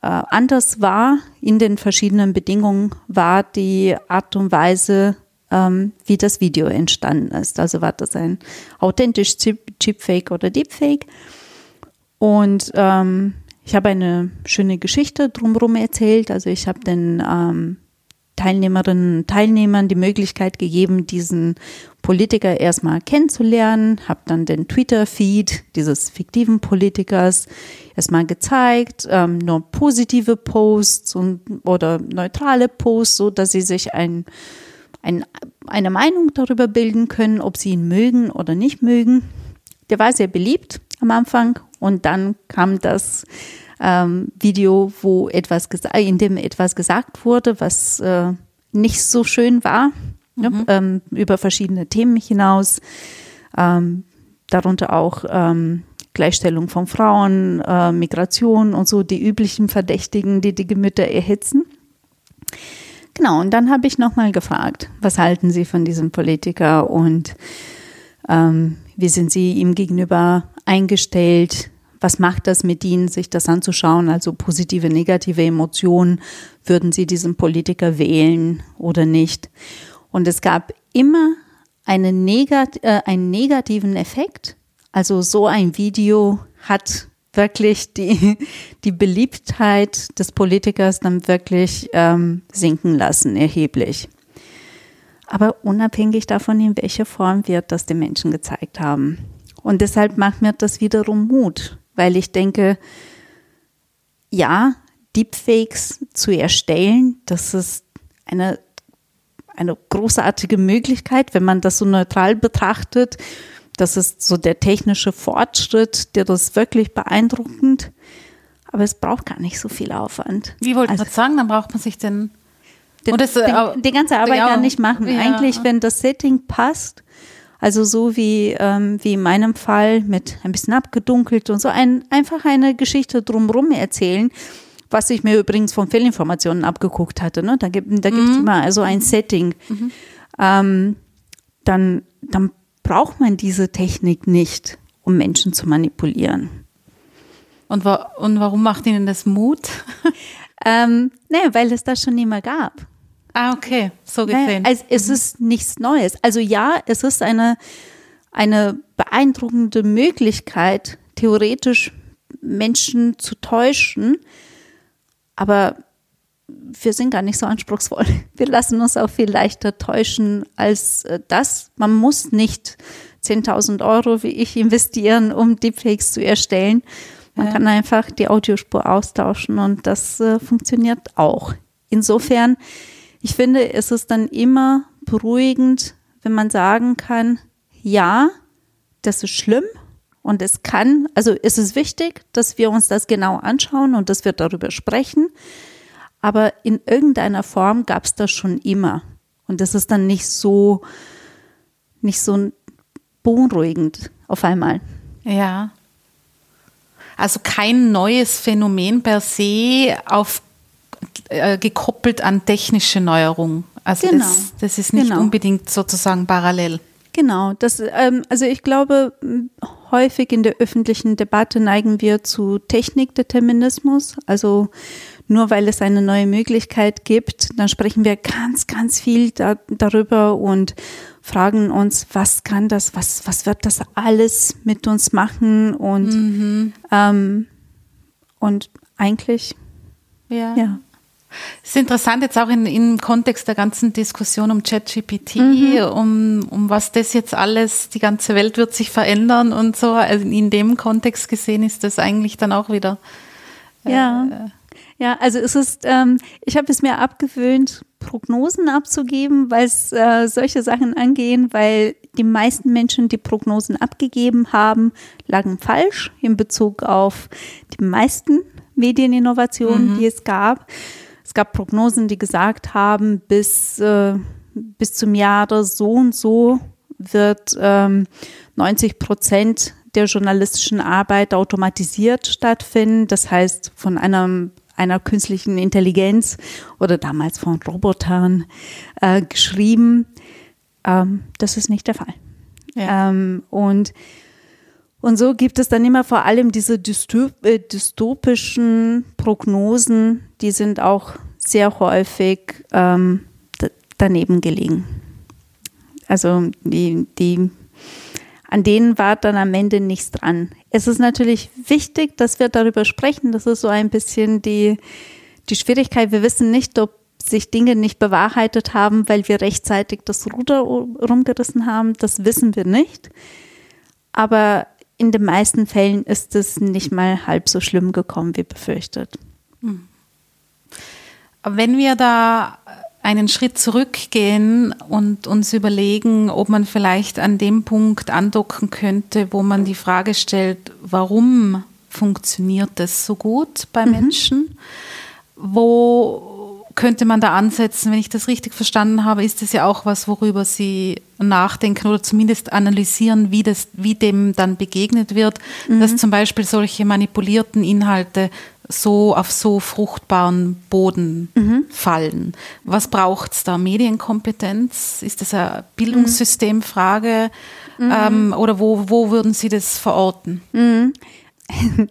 anders war in den verschiedenen Bedingungen, war die Art und Weise, ähm, wie das Video entstanden ist. Also war das ein authentisch Chipfake oder Deepfake. Und ähm, ich habe eine schöne Geschichte drumherum erzählt. Also ich habe den ähm, Teilnehmerinnen und Teilnehmern die Möglichkeit gegeben, diesen Politiker erstmal kennenzulernen, habe dann den Twitter-Feed dieses fiktiven Politikers erstmal gezeigt, ähm, nur positive Posts und, oder neutrale Posts, so dass sie sich ein, ein, eine Meinung darüber bilden können, ob sie ihn mögen oder nicht mögen. Der war sehr beliebt am Anfang und dann kam das ähm, Video, wo etwas in dem etwas gesagt wurde, was äh, nicht so schön war, ne, mhm. ähm, über verschiedene Themen hinaus, ähm, darunter auch ähm, Gleichstellung von Frauen, äh, Migration und so die üblichen Verdächtigen, die die Gemüter erhitzen. Genau, und dann habe ich nochmal gefragt, was halten Sie von diesem Politiker und ähm, wie sind Sie ihm gegenüber eingestellt? Was macht das mit Ihnen, sich das anzuschauen? Also positive, negative Emotionen. Würden Sie diesen Politiker wählen oder nicht? Und es gab immer eine negat äh, einen negativen Effekt. Also so ein Video hat wirklich die, (laughs) die Beliebtheit des Politikers dann wirklich ähm, sinken lassen, erheblich. Aber unabhängig davon, in welcher Form wir das den Menschen gezeigt haben. Und deshalb macht mir das wiederum Mut, weil ich denke, ja, Deepfakes zu erstellen, das ist eine, eine großartige Möglichkeit, wenn man das so neutral betrachtet. Das ist so der technische Fortschritt, der das wirklich beeindruckend. Aber es braucht gar nicht so viel Aufwand. Wie wollte also, ich sagen, dann braucht man sich denn den, das, den, die ganze Arbeit ja, gar nicht machen. Ja. Eigentlich, wenn das Setting passt, also so wie, ähm, wie in meinem Fall mit ein bisschen abgedunkelt und so ein, einfach eine Geschichte drumherum erzählen, was ich mir übrigens von Fehlinformationen abgeguckt hatte. Ne? Da gibt da mhm. immer also ein Setting. Mhm. Ähm, dann, dann braucht man diese Technik nicht, um Menschen zu manipulieren. Und, wa und warum macht Ihnen das Mut? (laughs) ähm, ne, weil es das schon immer gab. Ah, okay, so gesehen. Ne? Also, es mhm. ist nichts Neues. Also ja, es ist eine, eine beeindruckende Möglichkeit, theoretisch Menschen zu täuschen, aber wir sind gar nicht so anspruchsvoll. (laughs) Wir lassen uns auch viel leichter täuschen als äh, das. Man muss nicht 10.000 Euro wie ich investieren, um Deepfakes zu erstellen. Man ja. kann einfach die Audiospur austauschen und das äh, funktioniert auch. Insofern, ich finde, es ist dann immer beruhigend, wenn man sagen kann, ja, das ist schlimm und es kann, also es ist wichtig, dass wir uns das genau anschauen und dass wir darüber sprechen. Aber in irgendeiner Form gab es das schon immer. Und das ist dann nicht so, nicht so beunruhigend auf einmal. Ja. Also kein neues Phänomen per se auf, äh, gekoppelt an technische Neuerung. Also genau. das, das ist nicht genau. unbedingt sozusagen parallel. Genau, das, ähm, also ich glaube, häufig in der öffentlichen Debatte neigen wir zu Technikdeterminismus. Also nur weil es eine neue Möglichkeit gibt, dann sprechen wir ganz, ganz viel da, darüber und fragen uns, was kann das, was, was wird das alles mit uns machen und, mhm. ähm, und eigentlich, ja. ja. Es ist interessant jetzt auch in, im Kontext der ganzen Diskussion um ChatGPT, mhm. um, um was das jetzt alles, die ganze Welt wird sich verändern und so. Also in dem Kontext gesehen ist das eigentlich dann auch wieder. Äh, ja. Ja, also es ist, ähm, ich habe es mir abgewöhnt, Prognosen abzugeben, weil es äh, solche Sachen angehen, weil die meisten Menschen, die Prognosen abgegeben haben, lagen falsch in Bezug auf die meisten Medieninnovationen, mhm. die es gab gab Prognosen, die gesagt haben, bis, äh, bis zum Jahre so und so wird ähm, 90 Prozent der journalistischen Arbeit automatisiert stattfinden. Das heißt, von einer, einer künstlichen Intelligenz oder damals von Robotern äh, geschrieben. Ähm, das ist nicht der Fall. Ja. Ähm, und und so gibt es dann immer vor allem diese äh, dystopischen Prognosen, die sind auch sehr häufig ähm, daneben gelegen. Also die, die, an denen war dann am Ende nichts dran. Es ist natürlich wichtig, dass wir darüber sprechen. Das ist so ein bisschen die, die Schwierigkeit. Wir wissen nicht, ob sich Dinge nicht bewahrheitet haben, weil wir rechtzeitig das Ruder rumgerissen haben. Das wissen wir nicht. Aber in den meisten Fällen ist es nicht mal halb so schlimm gekommen wie befürchtet. Mhm. Wenn wir da einen Schritt zurückgehen und uns überlegen, ob man vielleicht an dem Punkt andocken könnte, wo man die Frage stellt, warum funktioniert das so gut bei mhm. Menschen? Wo könnte man da ansetzen? Wenn ich das richtig verstanden habe, ist das ja auch was, worüber Sie nachdenken oder zumindest analysieren, wie, das, wie dem dann begegnet wird, mhm. dass zum Beispiel solche manipulierten Inhalte so auf so fruchtbaren Boden mhm. fallen. Was braucht es da? Medienkompetenz? Ist das eine Bildungssystemfrage? Mhm. Ähm, oder wo, wo würden Sie das verorten? Mhm. (laughs)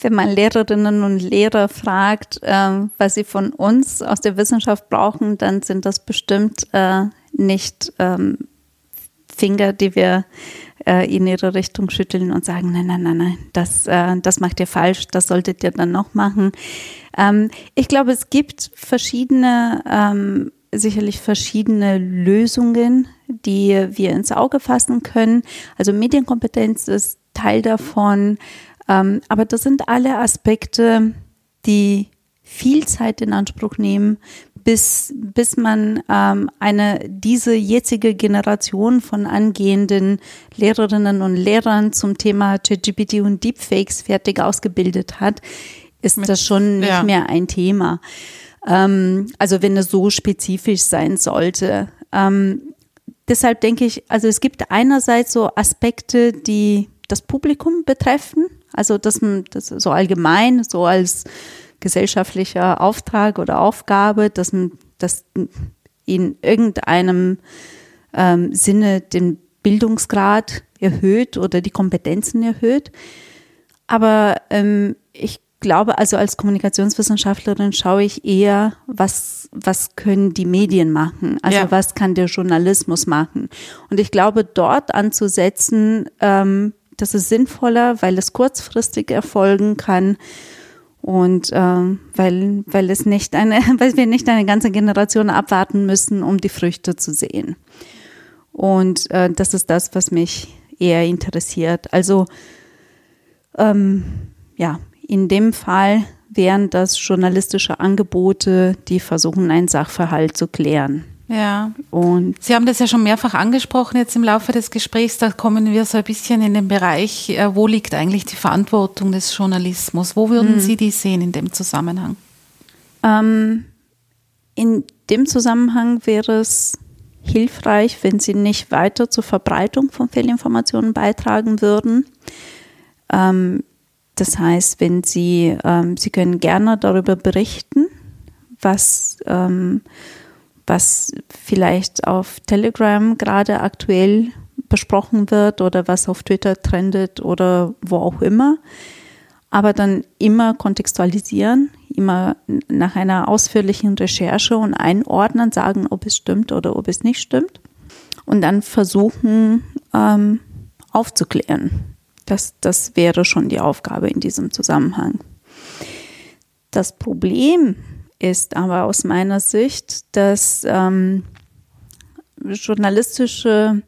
Wenn man Lehrerinnen und Lehrer fragt, äh, was sie von uns aus der Wissenschaft brauchen, dann sind das bestimmt äh, nicht ähm, Finger, die wir äh, in ihre Richtung schütteln und sagen, nein, nein, nein, nein, das, äh, das macht ihr falsch, das solltet ihr dann noch machen. Ähm, ich glaube, es gibt verschiedene, ähm, sicherlich verschiedene Lösungen, die wir ins Auge fassen können. Also Medienkompetenz ist Teil davon, ähm, aber das sind alle Aspekte, die viel Zeit in Anspruch nehmen, bis, bis man ähm, eine, diese jetzige Generation von angehenden Lehrerinnen und Lehrern zum Thema ChatGPT und Deepfakes fertig ausgebildet hat, ist Mit, das schon nicht ja. mehr ein Thema. Ähm, also wenn es so spezifisch sein sollte. Ähm, deshalb denke ich, also es gibt einerseits so Aspekte, die das Publikum betreffen, also das, das so allgemein, so als gesellschaftlicher Auftrag oder Aufgabe, dass man das in irgendeinem ähm, Sinne den Bildungsgrad erhöht oder die Kompetenzen erhöht. Aber ähm, ich glaube, also als Kommunikationswissenschaftlerin schaue ich eher, was, was können die Medien machen? Also ja. was kann der Journalismus machen? Und ich glaube, dort anzusetzen, ähm, das ist sinnvoller, weil es kurzfristig erfolgen kann und äh, weil, weil es nicht eine, (laughs) weil wir nicht eine ganze Generation abwarten müssen, um die Früchte zu sehen. Und äh, das ist das, was mich eher interessiert. Also ähm, ja, in dem Fall wären das journalistische Angebote, die versuchen, einen Sachverhalt zu klären. Ja. Und Sie haben das ja schon mehrfach angesprochen jetzt im Laufe des Gesprächs. Da kommen wir so ein bisschen in den Bereich, äh, wo liegt eigentlich die Verantwortung des Journalismus? Wo würden hm. Sie die sehen in dem Zusammenhang? Ähm, in dem Zusammenhang wäre es hilfreich, wenn Sie nicht weiter zur Verbreitung von Fehlinformationen beitragen würden. Ähm, das heißt, wenn Sie, ähm, Sie können gerne darüber berichten, was ähm, was vielleicht auf Telegram gerade aktuell besprochen wird oder was auf Twitter trendet oder wo auch immer. Aber dann immer kontextualisieren, immer nach einer ausführlichen Recherche und einordnen, sagen, ob es stimmt oder ob es nicht stimmt. Und dann versuchen ähm, aufzuklären. Das, das wäre schon die Aufgabe in diesem Zusammenhang. Das Problem ist aber aus meiner Sicht, dass ähm, journalistische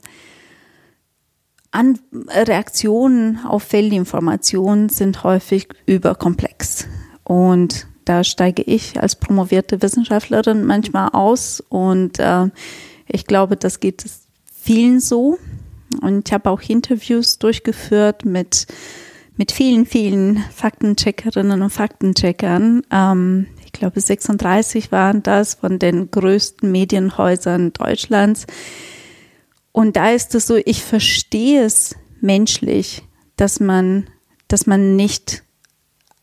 An Reaktionen auf Fehlinformationen sind häufig überkomplex. Und da steige ich als promovierte Wissenschaftlerin manchmal aus und äh, ich glaube, das geht vielen so. Und ich habe auch Interviews durchgeführt mit, mit vielen, vielen Faktencheckerinnen und Faktencheckern. Ähm, ich glaube 36 waren das von den größten Medienhäusern Deutschlands. Und da ist es so, ich verstehe es menschlich, dass man, dass man nicht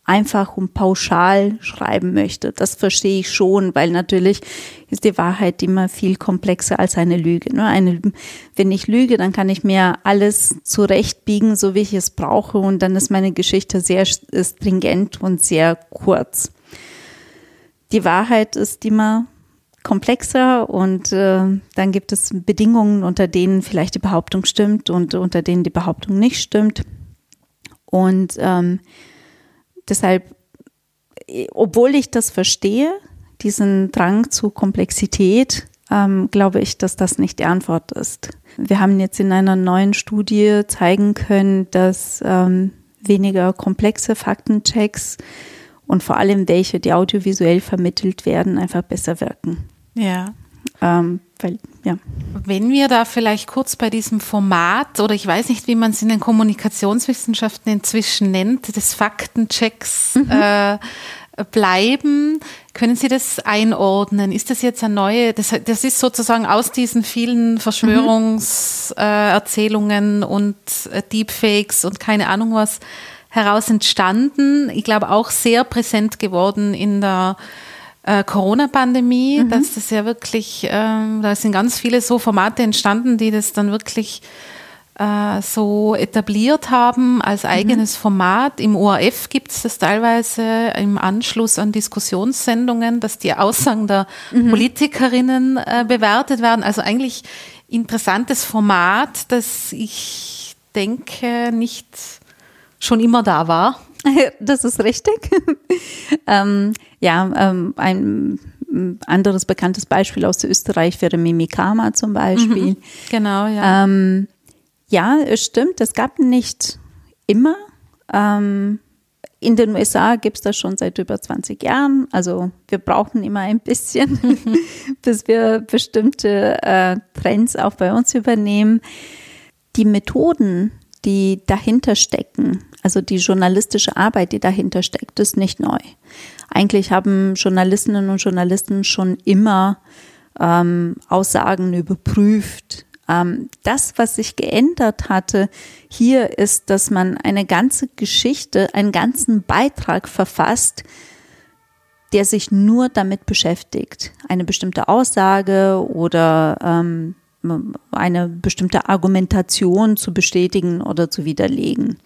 einfach und pauschal schreiben möchte. Das verstehe ich schon, weil natürlich ist die Wahrheit immer viel komplexer als eine Lüge. Ne? Eine, wenn ich lüge, dann kann ich mir alles zurechtbiegen, so wie ich es brauche, und dann ist meine Geschichte sehr stringent und sehr kurz die Wahrheit ist immer komplexer und äh, dann gibt es Bedingungen, unter denen vielleicht die Behauptung stimmt und unter denen die Behauptung nicht stimmt. Und ähm, deshalb, obwohl ich das verstehe, diesen Drang zu Komplexität, ähm, glaube ich, dass das nicht die Antwort ist. Wir haben jetzt in einer neuen Studie zeigen können, dass ähm, weniger komplexe Faktenchecks und vor allem welche, die audiovisuell vermittelt werden, einfach besser wirken. Ja. Ähm, weil, ja. Wenn wir da vielleicht kurz bei diesem Format oder ich weiß nicht, wie man es in den Kommunikationswissenschaften inzwischen nennt, des Faktenchecks mhm. äh, bleiben, können Sie das einordnen? Ist das jetzt eine neue, das, das ist sozusagen aus diesen vielen Verschwörungserzählungen mhm. äh, und äh, Deepfakes und keine Ahnung was heraus entstanden. Ich glaube auch sehr präsent geworden in der äh, Corona-Pandemie, mhm. dass das ja wirklich, äh, da sind ganz viele so Formate entstanden, die das dann wirklich äh, so etabliert haben als mhm. eigenes mhm. Format. Im ORF gibt es das teilweise im Anschluss an Diskussionssendungen, dass die Aussagen der mhm. Politikerinnen äh, bewertet werden. Also eigentlich interessantes Format, das ich denke nicht schon immer da war. (laughs) Das ist richtig. (laughs) ähm, ja, ähm, ein anderes bekanntes Beispiel aus Österreich wäre Mimikama zum Beispiel. Mhm, genau, ja. Ähm, ja, es stimmt, es gab nicht immer. Ähm, in den USA gibt es das schon seit über 20 Jahren. Also wir brauchen immer ein bisschen, (laughs) bis wir bestimmte äh, Trends auch bei uns übernehmen. Die Methoden, die dahinter stecken, also die journalistische Arbeit, die dahinter steckt, ist nicht neu. eigentlich haben Journalistinnen und Journalisten schon immer ähm, Aussagen überprüft. Ähm, das, was sich geändert hatte hier, ist, dass man eine ganze Geschichte, einen ganzen Beitrag verfasst, der sich nur damit beschäftigt, eine bestimmte Aussage oder ähm, eine bestimmte Argumentation zu bestätigen oder zu widerlegen.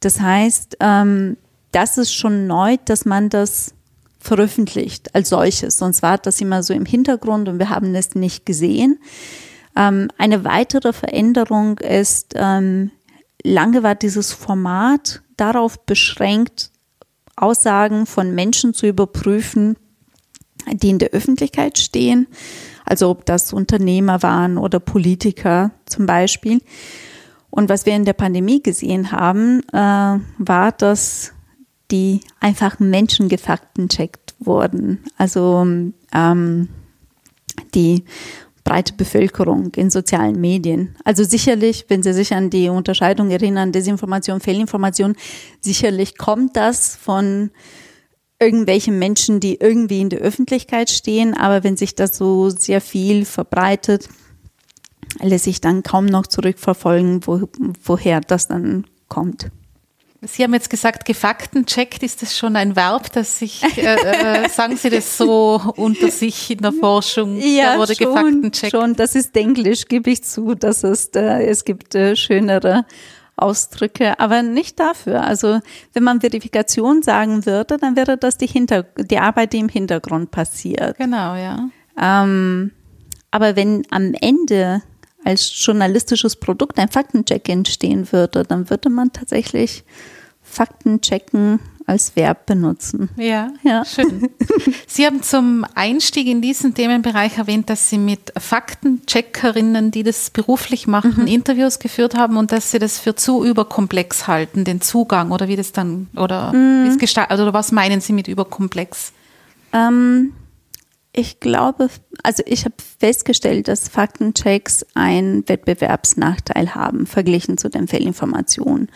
Das heißt, ähm, das ist schon neu, dass man das veröffentlicht als solches. Sonst war das immer so im Hintergrund und wir haben es nicht gesehen. Ähm, eine weitere Veränderung ist, ähm, lange war dieses Format darauf beschränkt, Aussagen von Menschen zu überprüfen, die in der Öffentlichkeit stehen, also ob das Unternehmer waren oder Politiker zum Beispiel. Und was wir in der Pandemie gesehen haben, äh, war, dass die einfach Menschen gefaktencheckt wurden. Also ähm, die breite Bevölkerung in sozialen Medien. Also sicherlich, wenn Sie sich an die Unterscheidung erinnern, Desinformation, Fehlinformation, sicherlich kommt das von irgendwelchen Menschen, die irgendwie in der Öffentlichkeit stehen, aber wenn sich das so sehr viel verbreitet, lässt sich dann kaum noch zurückverfolgen, wo, woher das dann kommt. Sie haben jetzt gesagt, gefaktencheckt, ist das schon ein Verb, das sich, äh, äh, (laughs) sagen Sie das so unter sich in der Forschung? Ja, da wurde schon, gefaktencheckt. schon, das ist Englisch, gebe ich zu, dass es, äh, es gibt äh, schönere Ausdrücke, aber nicht dafür. Also wenn man Verifikation sagen würde, dann wäre das die, Hinter die Arbeit, die im Hintergrund passiert. Genau, ja. Ähm, aber wenn am Ende als journalistisches Produkt ein Faktencheck entstehen würde, dann würde man tatsächlich Faktenchecken als Verb benutzen. Ja, ja, schön. (laughs) Sie haben zum Einstieg in diesen Themenbereich erwähnt, dass Sie mit Faktencheckerinnen, die das beruflich machen, mhm. Interviews geführt haben und dass Sie das für zu überkomplex halten, den Zugang oder wie das dann, oder, mhm. gestaltet, oder was meinen Sie mit überkomplex? Ähm, ich glaube, also ich habe festgestellt, dass Faktenchecks einen Wettbewerbsnachteil haben, verglichen zu den Fehlinformationen.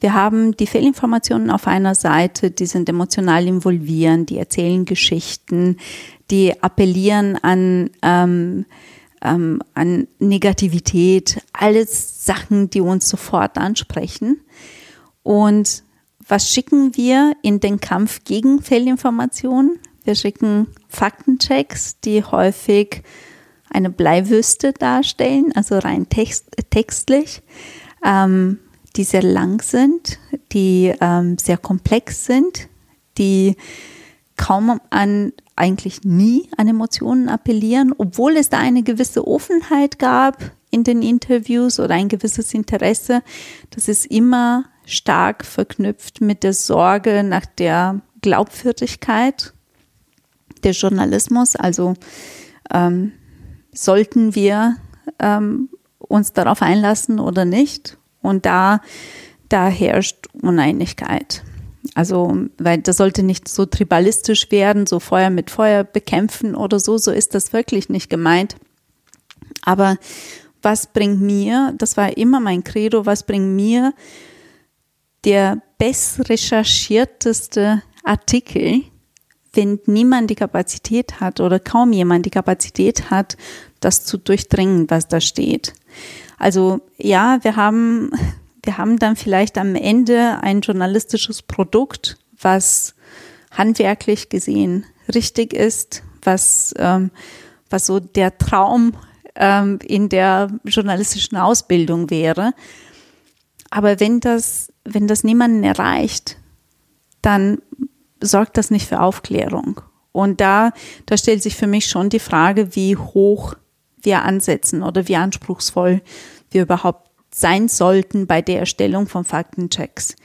Wir haben die Fehlinformationen auf einer Seite, die sind emotional involvierend, die erzählen Geschichten, die appellieren an, ähm, ähm, an Negativität, alles Sachen, die uns sofort ansprechen. Und was schicken wir in den Kampf gegen Fehlinformationen? Wir schicken Faktenchecks, die häufig eine Bleiwüste darstellen, also rein text, textlich, ähm, die sehr lang sind, die ähm, sehr komplex sind, die kaum an, eigentlich nie an Emotionen appellieren, obwohl es da eine gewisse Offenheit gab in den Interviews oder ein gewisses Interesse. Das ist immer stark verknüpft mit der Sorge nach der Glaubwürdigkeit der Journalismus. Also ähm, sollten wir ähm, uns darauf einlassen oder nicht? Und da, da herrscht Uneinigkeit. Also, weil das sollte nicht so tribalistisch werden, so Feuer mit Feuer bekämpfen oder so, so ist das wirklich nicht gemeint. Aber was bringt mir, das war immer mein Credo, was bringt mir der best recherchierteste Artikel, wenn niemand die Kapazität hat oder kaum jemand die Kapazität hat, das zu durchdringen, was da steht. Also ja, wir haben, (laughs) wir haben dann vielleicht am Ende ein journalistisches Produkt, was handwerklich gesehen richtig ist, was, ähm, was so der Traum ähm, in der journalistischen Ausbildung wäre. Aber wenn das, wenn das niemanden erreicht, dann sorgt das nicht für Aufklärung. Und da, da stellt sich für mich schon die Frage, wie hoch wir ansetzen oder wie anspruchsvoll wir überhaupt sein sollten bei der Erstellung von Faktenchecks.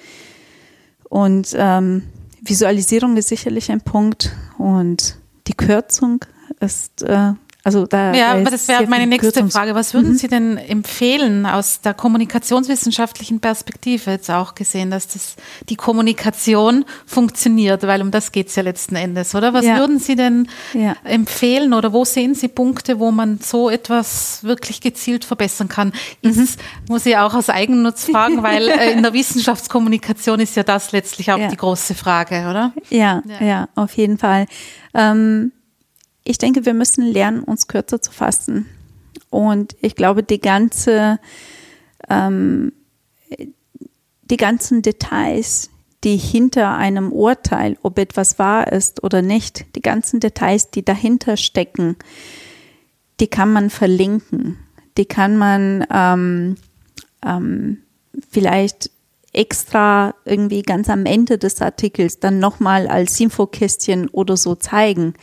Und ähm, Visualisierung ist sicherlich ein Punkt und die Kürzung ist äh, Also da, ja, aber das wäre meine nächste Kürzungs Frage. Was würden mhm. Sie denn empfehlen aus der kommunikationswissenschaftlichen Perspektive jetzt auch gesehen, dass das, die Kommunikation funktioniert, weil um das geht es ja letzten Endes, oder? Was ja. würden Sie denn ja. empfehlen oder wo sehen Sie Punkte, wo man so etwas wirklich gezielt verbessern kann? Ist, mhm. muss ich auch aus Eigennutz (laughs) fragen, weil äh, in der Wissenschaftskommunikation ist ja das letztlich auch ja. die große Frage, oder? Ja, ja, auf jeden Fall. Ähm, ich denke, wir müssen lernen, uns kürzer zu fassen. Und ich glaube, die ganze, ähm, die ganzen Details, die hinter einem Urteil, ob etwas wahr ist oder nicht, die ganzen Details, die dahinter stecken, die kann man verlinken. Die kann man ähm, ähm, vielleicht extra irgendwie ganz am Ende des Artikels dann nochmal als Infokästchen oder so zeigen.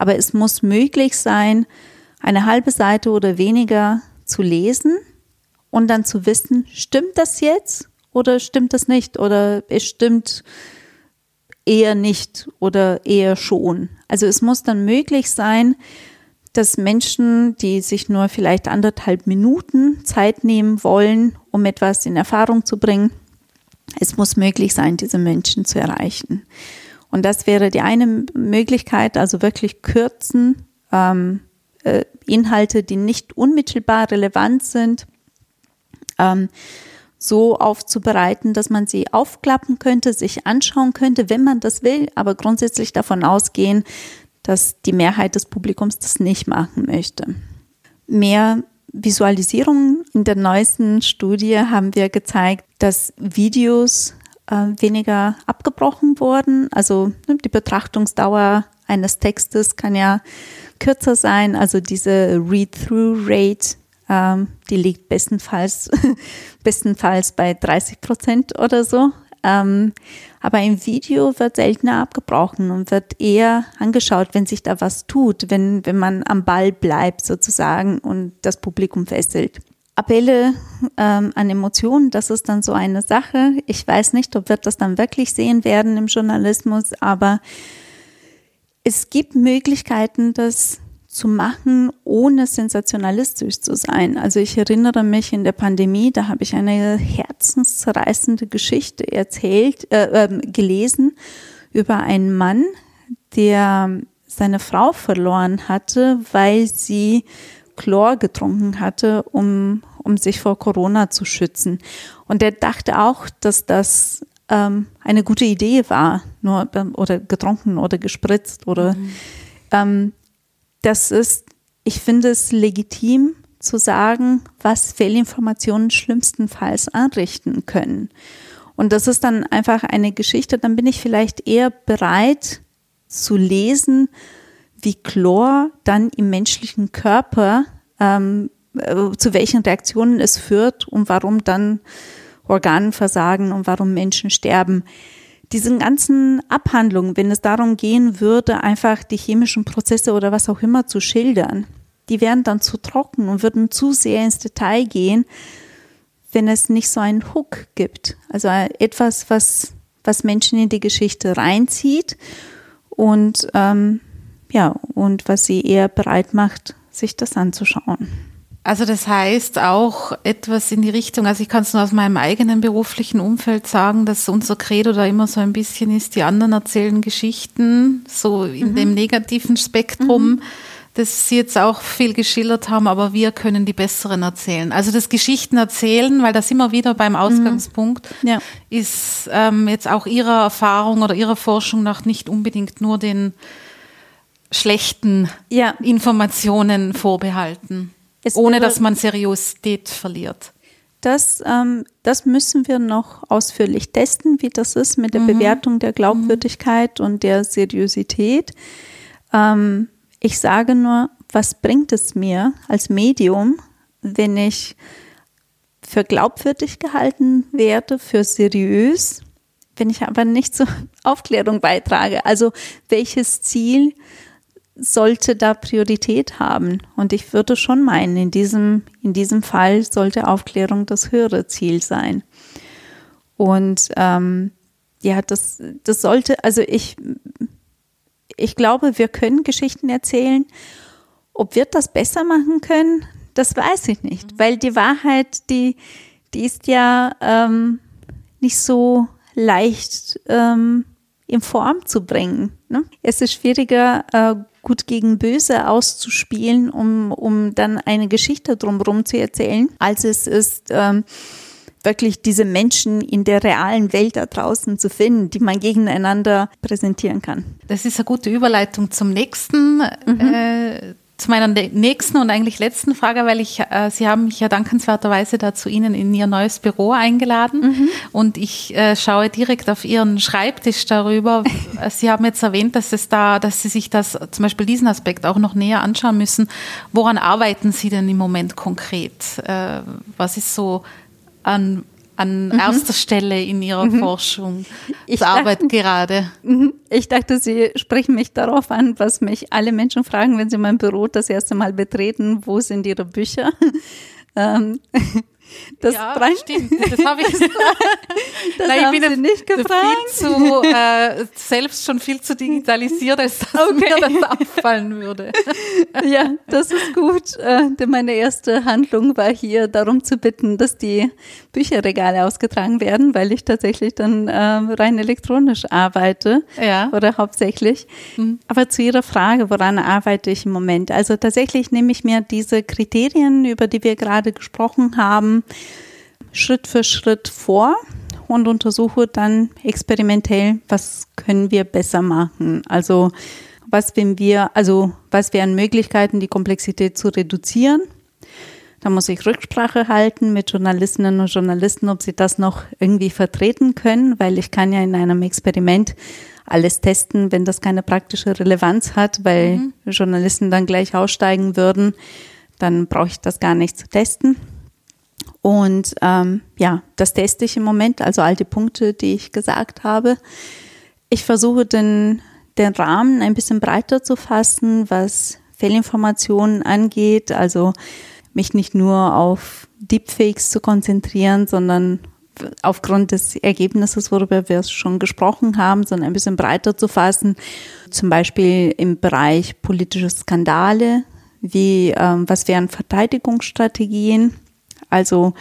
Aber es muss möglich sein, eine halbe Seite oder weniger zu lesen und dann zu wissen, stimmt das jetzt oder stimmt das nicht oder es stimmt eher nicht oder eher schon. Also es muss dann möglich sein, dass Menschen, die sich nur vielleicht anderthalb Minuten Zeit nehmen wollen, um etwas in Erfahrung zu bringen, es muss möglich sein, diese Menschen zu erreichen. Und das wäre die eine Möglichkeit, also wirklich kürzen, ähm, äh, Inhalte, die nicht unmittelbar relevant sind, ähm, so aufzubereiten, dass man sie aufklappen könnte, sich anschauen könnte, wenn man das will, aber grundsätzlich davon ausgehen, dass die Mehrheit des Publikums das nicht machen möchte. Mehr Visualisierungen in der neuesten Studie haben wir gezeigt, dass Videos weniger abgebrochen worden. Also ne, die Betrachtungsdauer eines Textes kann ja kürzer sein. Also diese Read-Through-Rate, ähm, die liegt bestenfalls, (laughs) bestenfalls bei 30 Prozent oder so. Ähm, aber im Video wird seltener abgebrochen und wird eher angeschaut, wenn sich da was tut, wenn, wenn man am Ball bleibt sozusagen und das Publikum fesselt. Appelle ähm, an Emotionen, das ist dann so eine Sache. Ich weiß nicht, ob wir das dann wirklich sehen werden im Journalismus, aber es gibt Möglichkeiten, das zu machen, ohne sensationalistisch zu sein. Also ich erinnere mich in der Pandemie, da habe ich eine herzenszerreißende Geschichte erzählt, äh, äh, gelesen über einen Mann, der seine Frau verloren hatte, weil sie Chlor getrunken hatte, um, um sich vor Corona zu schützen. Und er dachte auch, dass das ähm, eine gute Idee war, nur oder getrunken oder gespritzt oder mhm. ähm, das ist, ich finde es legitim zu sagen, was Fehlinformationen schlimmstenfalls anrichten können. Und das ist dann einfach eine Geschichte, dann bin ich vielleicht eher bereit zu lesen, wie Chlor dann im menschlichen Körper, ähm, äh, zu welchen Reaktionen es führt und warum dann Organen versagen und warum Menschen sterben. Diesen ganzen Abhandlungen, wenn es darum gehen würde, einfach die chemischen Prozesse oder was auch immer zu schildern, die wären dann zu trocken und würden zu sehr ins Detail gehen, wenn es nicht so einen Hook gibt. Also etwas, was, was Menschen in die Geschichte reinzieht und ähm, ja, und was sie eher bereit macht, sich das anzuschauen. Also das heißt auch etwas in die Richtung, also ich kann es nur aus meinem eigenen beruflichen Umfeld sagen, dass unser Credo da immer so ein bisschen ist, die anderen erzählen Geschichten, so in mhm. dem negativen Spektrum, mhm. das Sie jetzt auch viel geschildert haben, aber wir können die besseren erzählen. Also das Geschichten erzählen, weil das immer wieder beim Ausgangspunkt mhm. ja. ist ähm, jetzt auch Ihrer Erfahrung oder Ihrer Forschung nach nicht unbedingt nur den schlechten ja. Informationen vorbehalten, es ohne dass man Seriosität verliert. Das, ähm, das müssen wir noch ausführlich testen, wie das ist mit der mhm. Bewertung der Glaubwürdigkeit mhm. und der Seriosität. Ähm, ich sage nur, was bringt es mir als Medium, wenn ich für glaubwürdig gehalten werde, für seriös, wenn ich aber nicht zur (laughs) Aufklärung beitrage? Also welches Ziel sollte da Priorität haben. Und ich würde schon meinen, in diesem, in diesem Fall sollte Aufklärung das höhere Ziel sein. Und ähm, ja, das, das sollte, also ich, ich glaube, wir können Geschichten erzählen Ob wir das besser machen können, das weiß ich nicht, weil die Wahrheit, die, die ist ja ähm, nicht so leicht ähm, in Form zu bringen. Ne? Es ist schwieriger, äh, gut gegen böse auszuspielen, um, um dann eine Geschichte drumherum zu erzählen, als es ist, ähm, wirklich diese Menschen in der realen Welt da draußen zu finden, die man gegeneinander präsentieren kann. Das ist eine gute Überleitung zum nächsten mhm. äh, zu meiner nächsten und eigentlich letzten Frage, weil ich, äh, Sie haben mich ja dankenswerterweise dazu Ihnen in Ihr neues Büro eingeladen mhm. und ich äh, schaue direkt auf Ihren Schreibtisch darüber. (laughs) Sie haben jetzt erwähnt, dass es da, dass Sie sich das zum Beispiel diesen Aspekt auch noch näher anschauen müssen. Woran arbeiten Sie denn im Moment konkret? Äh, was ist so an an mhm. erster Stelle in Ihrer mhm. Forschung ich Arbeit gerade? Mhm. Ich dachte, Sie sprechen mich darauf an, was mich alle Menschen fragen, wenn sie mein Büro das erste Mal betreten. Wo sind Ihre Bücher? (laughs) Ähm, (laughs) das ja, rein, stimmt. Das habe ich, (laughs) das Nein, haben ich bin Sie nicht gefragt. Viel zu, äh, selbst schon viel zu digitalisiert, als dass okay. mir das auffallen würde. Ja, das ist gut. Äh, denn meine erste Handlung war hier, darum zu bitten, dass die Bücherregale ausgetragen werden, weil ich tatsächlich dann äh, rein elektronisch arbeite. Ja. Oder hauptsächlich. Mhm. Aber zu Ihrer Frage, woran arbeite ich im Moment? Also tatsächlich nehme ich mir diese Kriterien, über die wir gerade gesprochen haben, Schritt für Schritt vor und untersuche dann experimentell, was können wir besser machen. Also was wenn wir, also was wären Möglichkeiten, die Komplexität zu reduzieren. Da muss ich Rücksprache halten mit Journalistinnen und Journalisten, ob sie das noch irgendwie vertreten können, weil ich kann ja in einem Experiment alles testen, wenn das keine praktische Relevanz hat, weil mhm. Journalisten dann gleich aussteigen würden, dann brauche ich das gar nicht zu testen. Und ähm, ja, das teste ich im Moment, also all die Punkte, die ich gesagt habe. Ich versuche den, den Rahmen ein bisschen breiter zu fassen, was Fehlinformationen angeht, also mich nicht nur auf Deepfakes zu konzentrieren, sondern aufgrund des Ergebnisses, worüber wir schon gesprochen haben, sondern ein bisschen breiter zu fassen, zum Beispiel im Bereich politische Skandale, wie ähm, was wären Verteidigungsstrategien, also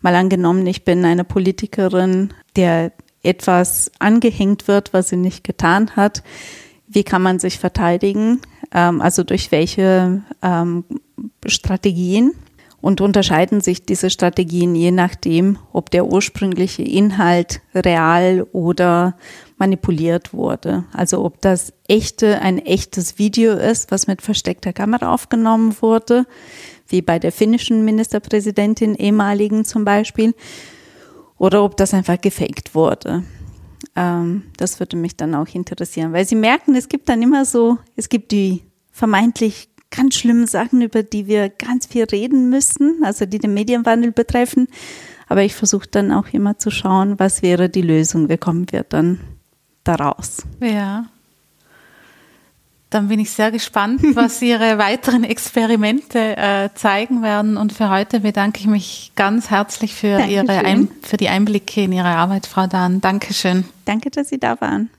mal angenommen, ich bin eine Politikerin, der etwas angehängt wird, was sie nicht getan hat. Wie kann man sich verteidigen? Ähm, also durch welche ähm, Strategien? Und unterscheiden sich diese Strategien je nachdem, ob der ursprüngliche Inhalt real oder manipuliert wurde. Also ob das echte, ein echtes Video ist, was mit versteckter Kamera aufgenommen wurde wie bei der finnischen Ministerpräsidentin ehemaligen zum Beispiel, oder ob das einfach gefaked wurde. Ähm, das würde mich dann auch interessieren, weil Sie merken, es gibt dann immer so, es gibt die vermeintlich ganz schlimmen Sachen, über die wir ganz viel reden müssen, also die den Medienwandel betreffen. Aber ich versuche dann auch immer zu schauen, was wäre die Lösung, wie kommen wir dann daraus. Ja. Dann bin ich sehr gespannt, (laughs) was Ihre weiteren Experimente äh, zeigen werden. Und für heute bedanke ich mich ganz herzlich für, Ihre Ein für die Einblicke in Ihre Arbeit, Frau Dahn. Dankeschön. Danke, dass Sie da waren.